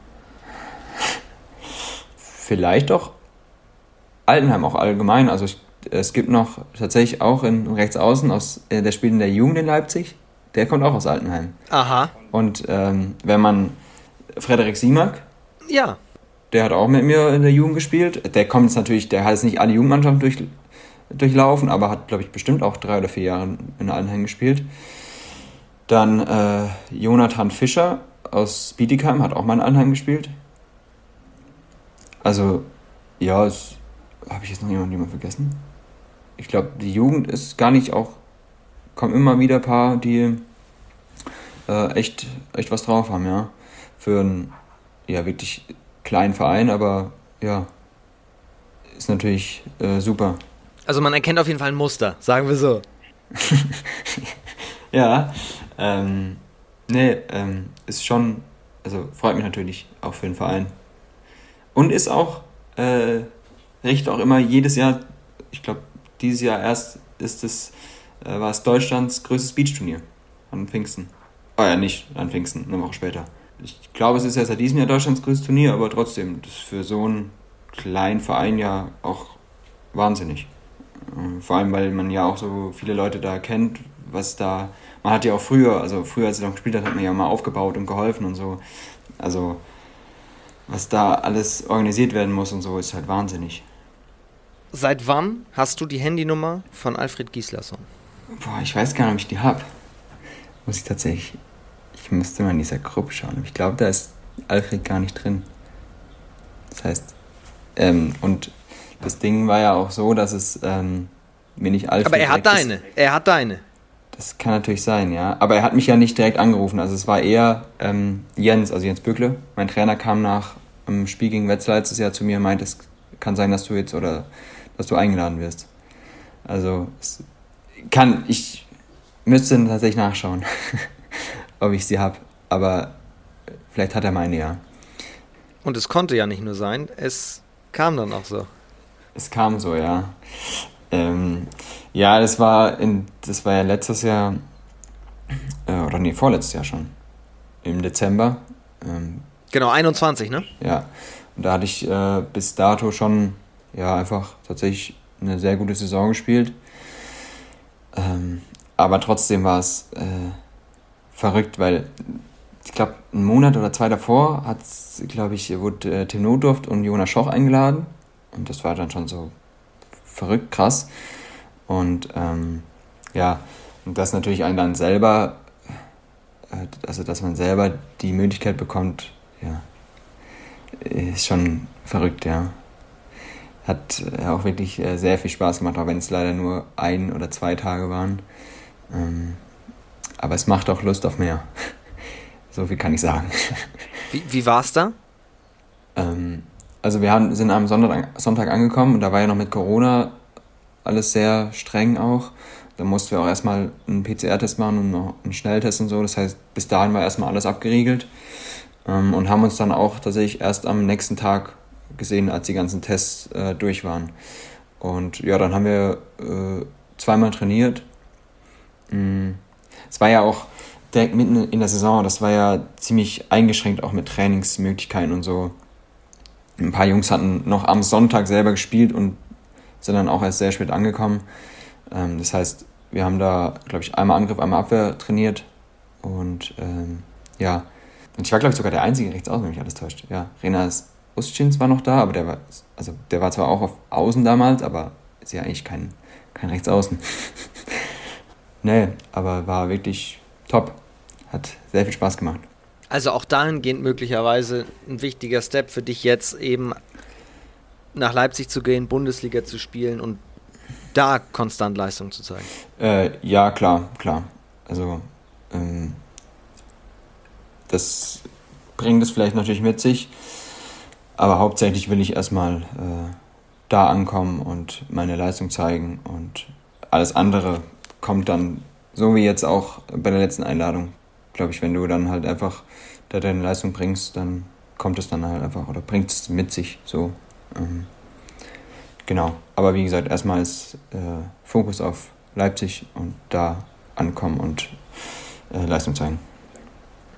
Vielleicht auch Altenheim auch allgemein. Also ich, es gibt noch tatsächlich auch in Rechtsaußen aus, äh, der spielt in der Jugend in Leipzig. Der kommt auch aus Altenheim. Aha. Und ähm, wenn man Frederik Simak. Ja. Der hat auch mit mir in der Jugend gespielt. Der kommt jetzt natürlich, der hat jetzt nicht alle Jugendmannschaften durch, durchlaufen, aber hat, glaube ich, bestimmt auch drei oder vier Jahre in Altenheim gespielt. Dann äh, Jonathan Fischer aus Bietigheim hat auch mal in Altenheim gespielt. Also, ja, habe ich jetzt noch jemanden, jemanden vergessen? Ich glaube, die Jugend ist gar nicht auch, kommen immer wieder ein paar, die äh, echt, echt was drauf haben, ja. Für einen, ja, wirklich kleinen Verein, aber ja, ist natürlich äh, super. Also man erkennt auf jeden Fall ein Muster, sagen wir so. [laughs] ja, ähm, nee, ähm, ist schon, also freut mich natürlich auch für den Verein. Und ist auch äh, richtet auch immer jedes Jahr, ich glaube, dieses Jahr erst ist es, äh, war es Deutschlands größtes Beachturnier an Pfingsten. Oh ja, nicht an Pfingsten, eine Woche später. Ich glaube, es ist ja seit diesem Jahr Deutschlands größtes Turnier, aber trotzdem, das ist für so einen kleinen Verein ja auch wahnsinnig. Äh, vor allem, weil man ja auch so viele Leute da kennt, was da. Man hat ja auch früher, also früher, als er noch gespielt hat, hat man ja mal aufgebaut und geholfen und so. Also, was da alles organisiert werden muss und so, ist halt wahnsinnig. Seit wann hast du die Handynummer von Alfred Gislason? Boah, ich weiß gar nicht, ob ich die habe. Muss ich tatsächlich. Ich müsste mal in dieser Gruppe schauen. Ich glaube, da ist Alfred gar nicht drin. Das heißt, ähm, und das Ding war ja auch so, dass es ähm, mir nicht Alfred. Aber er hat deine. Ist. Er hat deine. Das kann natürlich sein, ja. Aber er hat mich ja nicht direkt angerufen. Also es war eher ähm, Jens, also Jens Bückle. Mein Trainer kam nach dem Spiel gegen Wetzlar letztes Jahr zu mir und meinte, es kann sein, dass du jetzt oder dass du eingeladen wirst. Also kann ich müsste tatsächlich nachschauen, [laughs] ob ich sie habe, aber vielleicht hat er meine ja. Und es konnte ja nicht nur sein, es kam dann auch so. Es kam so, ja. Ähm, ja, das war in, das war ja letztes Jahr äh, oder nee, vorletztes Jahr schon. Im Dezember. Ähm, genau, 21, ne? Ja. Und da hatte ich äh, bis dato schon ja, einfach tatsächlich eine sehr gute Saison gespielt. Ähm, aber trotzdem war es äh, verrückt, weil ich glaube, einen Monat oder zwei davor hat, glaube ich, wurde äh, Tim Notdurft und Jonas Schoch eingeladen. Und das war dann schon so verrückt, krass. Und ähm, ja, und das natürlich einen dann selber, äh, also dass man selber die Möglichkeit bekommt, ja, ist schon verrückt, ja hat äh, auch wirklich äh, sehr viel Spaß gemacht, auch wenn es leider nur ein oder zwei Tage waren. Ähm, aber es macht auch Lust auf mehr. [laughs] so viel kann ich sagen. Wie, wie war es da? Ähm, also wir haben, sind am Sonntag, Sonntag angekommen und da war ja noch mit Corona alles sehr streng auch. Da mussten wir auch erstmal einen PCR-Test machen und noch einen Schnelltest und so. Das heißt, bis dahin war erstmal alles abgeriegelt. Ähm, und haben uns dann auch tatsächlich erst am nächsten Tag gesehen, als die ganzen Tests äh, durch waren. Und ja, dann haben wir äh, zweimal trainiert. Mm. Es war ja auch direkt mitten in der Saison, das war ja ziemlich eingeschränkt auch mit Trainingsmöglichkeiten und so. Ein paar Jungs hatten noch am Sonntag selber gespielt und sind dann auch erst sehr spät angekommen. Ähm, das heißt, wir haben da, glaube ich, einmal Angriff, einmal Abwehr trainiert. Und ähm, ja, und ich war, glaube ich, sogar der einzige Rechtsaußen, wenn mich alles täuscht. Ja, Renas Ustschins war noch da, aber der war, also der war zwar auch auf Außen damals, aber ist ja eigentlich kein, kein Rechtsaußen. [laughs] nee, aber war wirklich top. Hat sehr viel Spaß gemacht. Also auch dahingehend möglicherweise ein wichtiger Step für dich jetzt eben nach Leipzig zu gehen, Bundesliga zu spielen und da konstant Leistung zu zeigen. Äh, ja, klar, klar. Also ähm, das bringt es vielleicht natürlich mit sich, aber hauptsächlich will ich erstmal äh, da ankommen und meine Leistung zeigen und alles andere kommt dann, so wie jetzt auch bei der letzten Einladung, glaube ich, wenn du dann halt einfach da deine Leistung bringst, dann kommt es dann halt einfach oder bringt es mit sich so. Ähm, genau. Aber wie gesagt, erstmal ist äh, Fokus auf Leipzig und da ankommen und äh, Leistung zeigen.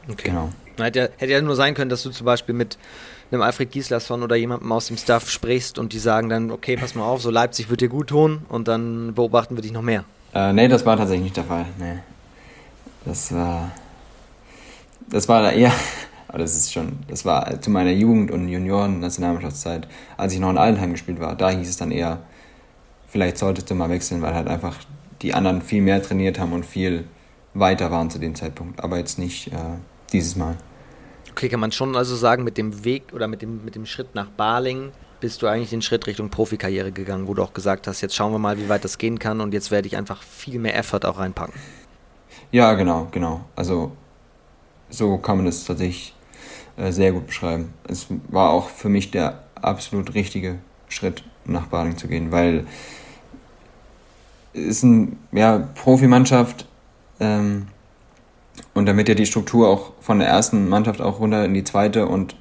Okay. Genau. Hätte ja, hätte ja nur sein können, dass du zum Beispiel mit einem Alfred Gislason oder jemandem aus dem Staff sprichst und die sagen dann, okay, pass mal auf, so Leipzig wird dir gut tun und dann beobachten wir dich noch mehr. Äh, nee, das war tatsächlich nicht der Fall. Nee. Das war das war da eher, [laughs] aber das ist schon, das war zu meiner Jugend- und Junioren-Nationalmannschaftszeit, als ich noch in Allenheim gespielt war. Da hieß es dann eher, vielleicht solltest du mal wechseln, weil halt einfach die anderen viel mehr trainiert haben und viel weiter waren zu dem Zeitpunkt. Aber jetzt nicht äh, dieses Mal. Okay, kann man schon also sagen, mit dem Weg oder mit dem, mit dem Schritt nach Baling bist du eigentlich den Schritt Richtung Profikarriere gegangen, wo du auch gesagt hast, jetzt schauen wir mal, wie weit das gehen kann und jetzt werde ich einfach viel mehr Effort auch reinpacken. Ja, genau, genau. Also so kann man das tatsächlich äh, sehr gut beschreiben. Es war auch für mich der absolut richtige Schritt, nach Baling zu gehen, weil es ist eine ja, Profimannschaft ähm, und damit ja die Struktur auch von der ersten Mannschaft auch runter in die zweite und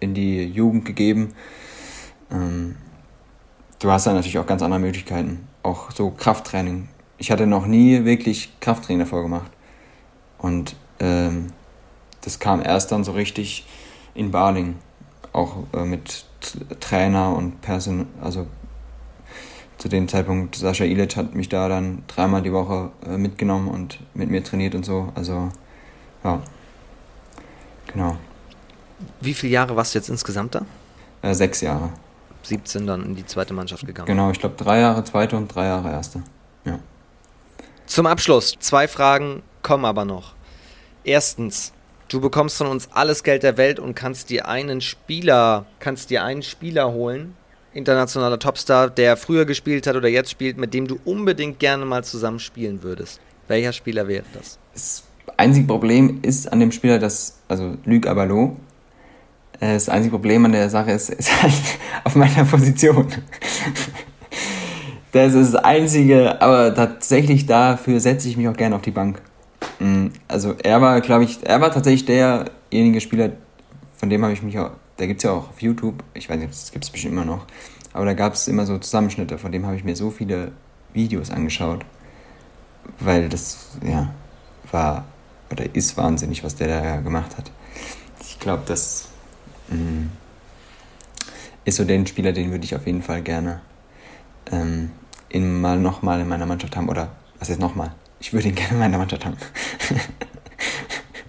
in die Jugend gegeben. Ähm, du hast da natürlich auch ganz andere Möglichkeiten, auch so Krafttraining. Ich hatte noch nie wirklich Krafttraining davor gemacht. Und ähm, das kam erst dann so richtig in Baling. Auch äh, mit Trainer und Person, also zu dem Zeitpunkt, Sascha Ilic hat mich da dann dreimal die Woche äh, mitgenommen und mit mir trainiert und so. Also, ja. Genau. Wie viele Jahre warst du jetzt insgesamt da? Äh, sechs Jahre. 17 dann in die zweite Mannschaft gegangen. Genau, ich glaube drei Jahre zweite und drei Jahre erste. Ja. Zum Abschluss, zwei Fragen kommen aber noch. Erstens, Du bekommst von uns alles Geld der Welt und kannst dir einen Spieler, kannst dir einen Spieler holen, internationaler Topstar, der früher gespielt hat oder jetzt spielt, mit dem du unbedingt gerne mal zusammen spielen würdest. Welcher Spieler wäre das? Das einzige Problem ist an dem Spieler, dass, also Luc Abalo, das einzige Problem an der Sache ist, [laughs] ist halt auf meiner Position. Das ist das Einzige, aber tatsächlich dafür setze ich mich auch gerne auf die Bank. Mm, also er war, glaube ich, er war tatsächlich derjenige Spieler, von dem habe ich mich auch, da gibt es ja auch auf YouTube, ich weiß nicht, das gibt es bestimmt immer noch, aber da gab es immer so Zusammenschnitte, von dem habe ich mir so viele Videos angeschaut, weil das, ja, war oder ist wahnsinnig, was der da gemacht hat. Ich glaube, das ist so den Spieler, den würde ich auf jeden Fall gerne ähm, in, mal nochmal in meiner Mannschaft haben, oder was ist nochmal? Ich würde ihn [laughs] gerne in meiner Mannschaft haben.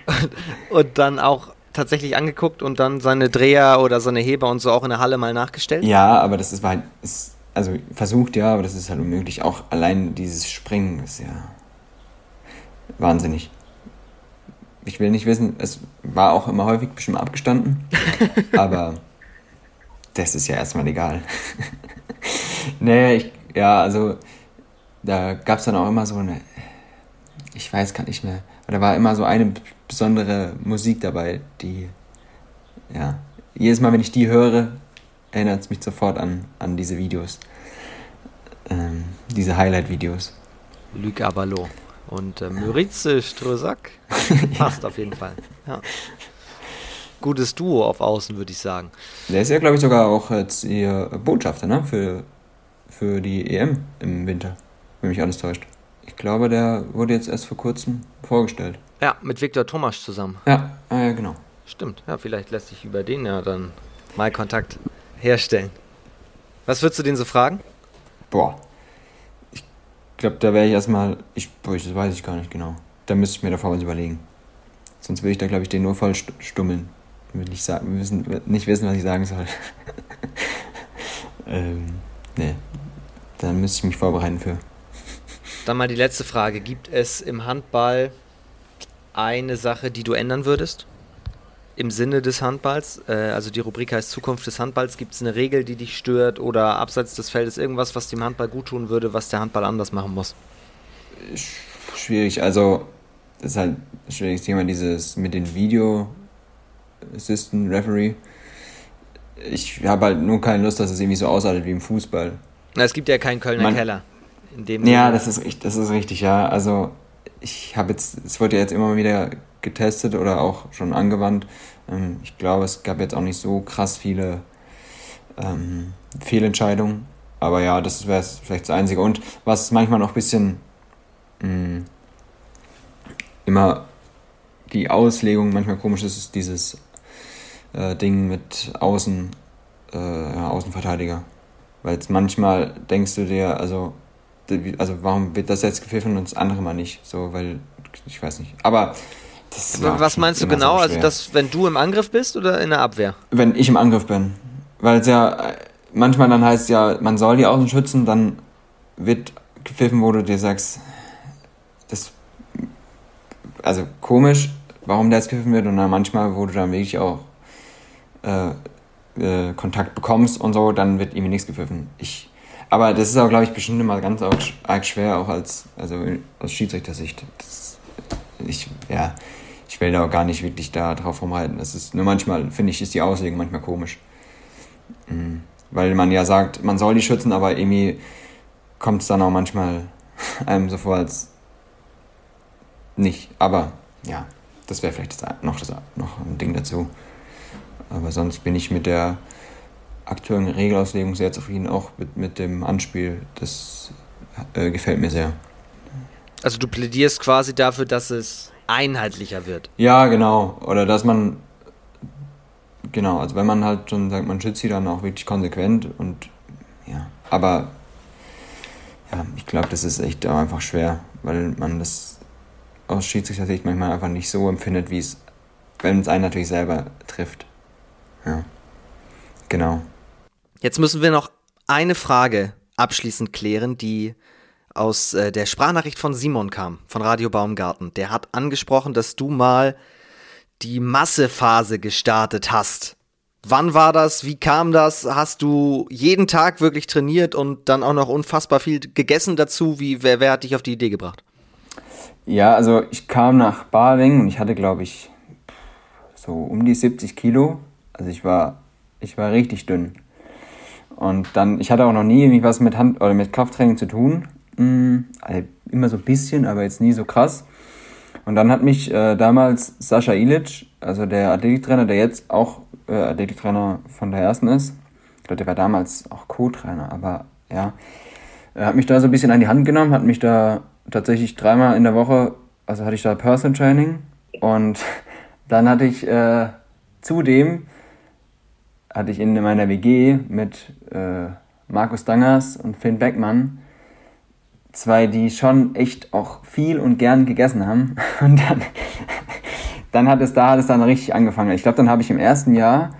[laughs] und dann auch tatsächlich angeguckt und dann seine Dreher oder seine Heber und so auch in der Halle mal nachgestellt? Ja, aber das ist, war halt, ist, also versucht ja, aber das ist halt unmöglich. Auch allein dieses Springen ist ja wahnsinnig. Ich will nicht wissen, es war auch immer häufig bestimmt abgestanden, [laughs] aber das ist ja erstmal egal. [laughs] nee, ich, ja, also da gab es dann auch immer so eine ich weiß gar nicht mehr. Da war immer so eine besondere Musik dabei, die, ja, jedes Mal, wenn ich die höre, erinnert es mich sofort an, an diese Videos. Ähm, diese Highlight-Videos. Luc Abalo und äh, Müritze Strösack [laughs] passt auf jeden Fall. Ja. Gutes Duo auf Außen, würde ich sagen. Der ist ja, glaube ich, sogar auch jetzt ihr Botschafter ne? für, für die EM im Winter, wenn mich alles täuscht. Ich glaube, der wurde jetzt erst vor kurzem vorgestellt. Ja, mit Viktor Thomas zusammen. Ja, äh, genau. Stimmt, ja, vielleicht lässt sich über den ja dann mal Kontakt herstellen. Was würdest du den so fragen? Boah. Glaube, da wäre ich erstmal. Ich, das weiß ich gar nicht genau. Da müsste ich mir davor was überlegen. Sonst würde ich da, glaube ich, den nur voll stummeln. Will nicht, sagen, wissen, nicht wissen, was ich sagen soll. [laughs] ähm, nee. Dann müsste ich mich vorbereiten für. Dann mal die letzte Frage. Gibt es im Handball eine Sache, die du ändern würdest? Im Sinne des Handballs? Äh, also die Rubrik heißt Zukunft des Handballs. Gibt es eine Regel, die dich stört oder abseits des Feldes irgendwas, was dem Handball gut tun würde, was der Handball anders machen muss? Schwierig. Also, das ist halt ein schwieriges Thema, dieses mit den Video Assistant Referee. Ich habe halt nur keine Lust, dass es irgendwie so aussieht wie im Fußball. Na, es gibt ja keinen Kölner Man, Keller. ja, das ist, das ist richtig, ja. Also ich habe jetzt, es wurde ja jetzt immer wieder getestet oder auch schon angewandt. Ähm, ich glaube, es gab jetzt auch nicht so krass viele ähm, Fehlentscheidungen. Aber ja, das wäre vielleicht das Einzige. Und was manchmal noch ein bisschen mh, mm, immer die Auslegung manchmal komisch ist, ist dieses äh, Ding mit Außen, äh, Außenverteidiger. Weil manchmal denkst du dir, also, also warum wird das jetzt gepfiffen und das andere mal nicht? So, weil, ich weiß nicht. Aber das Was meinst du genau? Also, dass, wenn du im Angriff bist oder in der Abwehr? Wenn ich im Angriff bin. Weil es ja manchmal dann heißt ja, man soll die Außen schützen, dann wird gepfiffen, wo du dir sagst, das, also komisch, warum der jetzt gepfiffen wird und dann manchmal, wo du dann wirklich auch äh, äh, Kontakt bekommst und so, dann wird irgendwie nichts gepfiffen. Ich, aber das ist auch, glaube ich, bestimmt immer ganz arg schwer, auch als, also aus Schiedsrichtersicht. Das, ich, ja, ich will da auch gar nicht wirklich da drauf rumreiten. Das ist nur manchmal, finde ich, ist die Auslegung manchmal komisch. Mhm. Weil man ja sagt, man soll die schützen, aber irgendwie kommt es dann auch manchmal [laughs] einem so vor, als nicht. Aber ja, das wäre vielleicht das, noch, das, noch ein Ding dazu. Aber sonst bin ich mit der aktuellen Regelauslegung sehr zufrieden, auch mit, mit dem Anspiel. Das äh, gefällt mir sehr. Also du plädierst quasi dafür, dass es einheitlicher wird. Ja, genau. Oder dass man, genau, also wenn man halt schon sagt, man schützt sie dann auch wirklich konsequent und ja, aber ja, ich glaube, das ist echt einfach schwer, weil man das aus Schiedsrichter-Sicht manchmal einfach nicht so empfindet, wie es, wenn es einen natürlich selber trifft. Ja. Genau. Jetzt müssen wir noch eine Frage abschließend klären, die aus äh, der Sprachnachricht von Simon kam, von Radio Baumgarten. Der hat angesprochen, dass du mal die Massephase gestartet hast. Wann war das? Wie kam das? Hast du jeden Tag wirklich trainiert und dann auch noch unfassbar viel gegessen dazu? Wie, wer, wer hat dich auf die Idee gebracht? Ja, also ich kam nach Baling und ich hatte, glaube ich, so um die 70 Kilo also ich war, ich war richtig dünn. Und dann, ich hatte auch noch nie irgendwie was mit Hand oder mit Krafttraining zu tun. Mhm, also immer so ein bisschen, aber jetzt nie so krass. Und dann hat mich äh, damals Sascha Ilic, also der Athletiktrainer, der jetzt auch äh, Athletiktrainer von der ersten ist, ich glaube, der war damals auch Co-Trainer, aber ja, er hat mich da so ein bisschen an die Hand genommen, hat mich da tatsächlich dreimal in der Woche, also hatte ich da Personal Training und [laughs] dann hatte ich äh, zudem hatte ich in meiner WG mit äh, Markus Dangers und Finn Beckmann zwei, die schon echt auch viel und gern gegessen haben. [laughs] Und dann, dann hat es da hat es dann richtig angefangen. Ich glaube, dann habe ich im ersten Jahr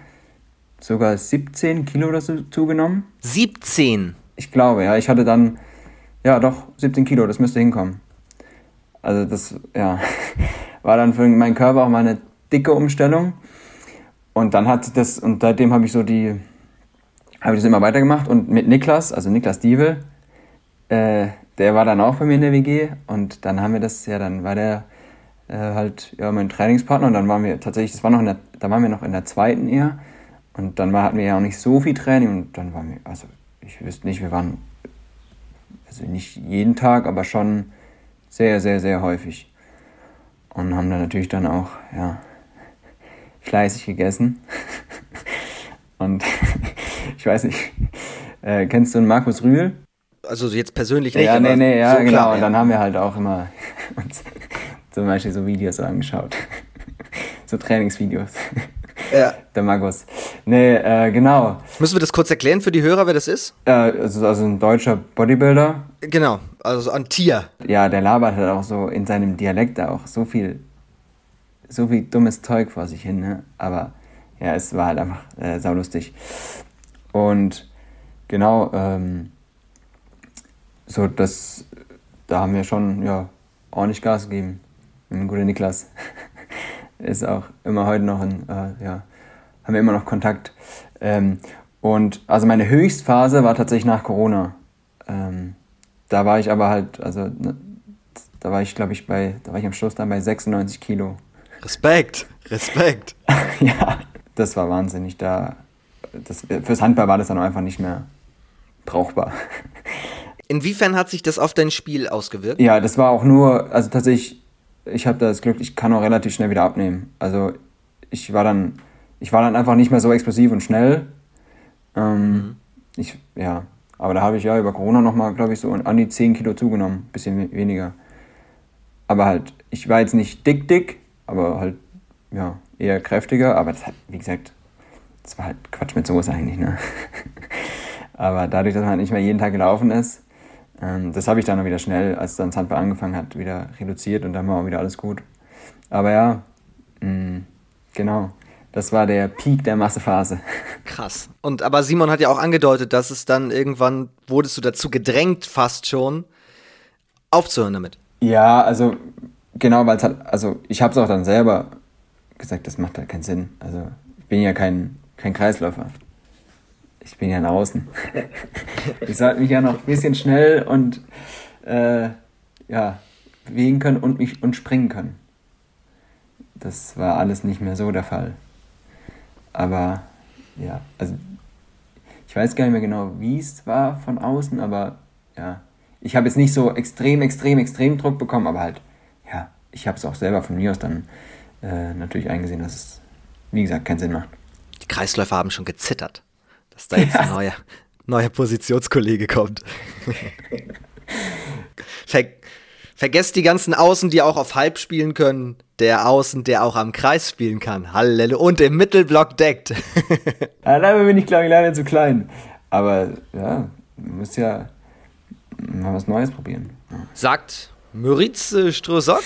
sogar 17 Kilo oder so zugenommen. 17? Ich glaube, ja. Ich hatte dann, ja doch, 17 Kilo, das müsste hinkommen. Also das, ja, [laughs] war dann für meinen Körper auch mal eine dicke Umstellung. Und dann hat das, und seitdem habe ich so die, habe ich das immer weitergemacht. Und mit Niklas, also Niklas Dievel, äh, der war dann auch bei mir in der WG und dann haben wir das, ja, dann war der äh, halt ja, mein Trainingspartner. Und dann waren wir tatsächlich, das war noch in der, da waren wir noch in der zweiten eher. Und dann war, hatten wir ja auch nicht so viel Training. Und dann waren wir, also ich wüsste nicht, wir waren also nicht jeden Tag, aber schon sehr, sehr, sehr häufig. Und haben dann natürlich dann auch, ja, fleißig gegessen. [laughs] Und [laughs] ich weiß nicht, äh, kennst du einen Markus Rühl? Also jetzt persönlich nicht. Ja, nee, nee, ja, so genau. Klar, und dann haben wir halt auch immer [laughs] uns zum Beispiel so Videos angeschaut. so Trainingsvideos. Ja. Der Markus. Nee, äh, genau. Müssen wir das kurz erklären für die Hörer, wer das ist? Äh, also, also ein deutscher Bodybuilder. Genau, also ein Tier. Ja, der labert halt auch so in seinem Dialekt auch so viel, so viel dummes Zeug vor sich hin, ne? Aber ja, es war halt einfach äh, saulustig. Und genau, ähm, so das, da haben wir schon ja, ordentlich Gas gegeben. Ein guter Niklas [laughs] ist auch immer heute noch in, äh, ja, haben wir immer noch Kontakt. Ähm, und also meine Höchstphase war tatsächlich nach Corona. Ähm, da war ich aber halt, also ne, da war ich, glaube ich, bei, da war ich am Schluss dann bei 96 Kilo. Respekt, Respekt. [laughs] ja, das war wahnsinnig. Da, das, fürs Handball war das dann einfach nicht mehr brauchbar. [laughs] Inwiefern hat sich das auf dein Spiel ausgewirkt? Ja, das war auch nur, also tatsächlich, ich habe das Glück, ich kann auch relativ schnell wieder abnehmen. Also ich war dann, ich war dann einfach nicht mehr so explosiv und schnell. Ähm, mhm. Ich, ja, aber da habe ich ja über Corona nochmal, glaube ich, so an die 10 Kilo zugenommen, bisschen weniger. Aber halt, ich war jetzt nicht dick, dick, aber halt, ja, eher kräftiger. Aber das hat, wie gesagt, das war halt Quatsch mit Soße eigentlich, ne? [laughs] aber dadurch, dass man halt nicht mehr jeden Tag gelaufen ist, ähm, das habe ich dann wieder schnell, als dann das Handball angefangen hat, wieder reduziert und dann war auch wieder alles gut. Aber ja, mh, mm, genau. Das war der Peak der Massephase. [laughs] Krass. Und aber Simon hat ja auch angedeutet, dass es dann irgendwann wurdest du dazu gedrängt, fast schon aufzuhören damit. Ja, also genau, weil es halt, also ich habe es auch dann selber gesagt, das macht halt keinen Sinn. Also ich bin ja kein, kein Kreisläufer ich bin ja ein Außen. [laughs] ich sollte mich ja noch ein bisschen schnell und äh, ja, bewegen können und, mich, und springen können. Das war alles nicht mehr so der Fall. Aber ja, also ich weiß gar nicht mehr genau, wie es war von außen, aber ja, ich habe jetzt nicht so extrem, extrem, extrem Druck bekommen, aber halt, ich habe es auch selber von mir aus dann äh, natürlich eingesehen, dass es, wie gesagt, keinen Sinn macht. Die Kreisläufer haben schon gezittert dass da jetzt ja. ein neuer, neuer Positionskollege kommt. [laughs] Ver vergesst die ganzen Außen, die auch auf Halb spielen können. Der Außen, der auch am Kreis spielen kann. Halleluja. Und im Mittelblock deckt. ja, [laughs] da bin ich, glaube ich, leider zu klein. Aber ja, muss ja mal was Neues probieren. Sagt Moritz äh, Strohsock.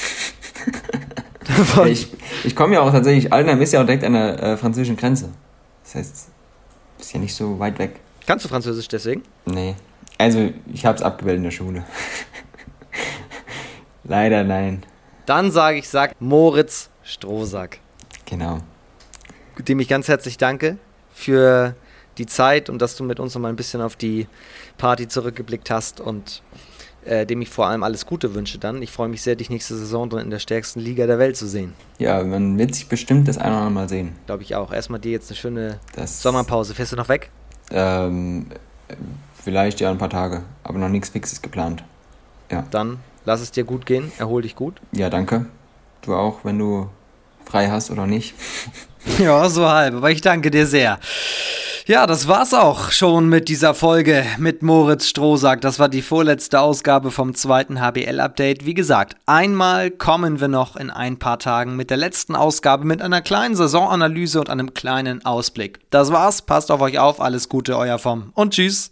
Ich ich komme ja auch tatsächlich, Altenheim ist ja auch direkt an der äh, französischen Grenze. Das heißt, ist ja nicht so weit weg. Kannst du Französisch deswegen? Nee. Also, ich habe es abgewählt in der Schule. [laughs] Leider nein. Dann sage ich, sag Moritz Strohsack. Genau. Dem ich ganz herzlich danke für die Zeit und dass du mit uns noch mal ein bisschen auf die Party zurückgeblickt hast und äh, dem ich vor allem alles Gute wünsche dann. Ich freue mich sehr, dich nächste Saison dann in der stärksten Liga der Welt zu sehen. Ja, man wird sich bestimmt das eine oder andere Mal sehen. Glaube ich auch. Erstmal dir jetzt eine schöne das Sommerpause. Fährst du noch weg? Ähm, vielleicht ja ein paar Tage, aber noch nichts Fixes geplant. Ja. Dann lass es dir gut gehen, erhol dich gut. Ja, danke. Du auch, wenn du frei hast oder nicht. [laughs] ja, so halb, aber ich danke dir sehr. Ja, das war's auch schon mit dieser Folge mit Moritz Strohsack. Das war die vorletzte Ausgabe vom zweiten HBL-Update. Wie gesagt, einmal kommen wir noch in ein paar Tagen mit der letzten Ausgabe mit einer kleinen Saisonanalyse und einem kleinen Ausblick. Das war's, passt auf euch auf, alles Gute, euer Vom und tschüss.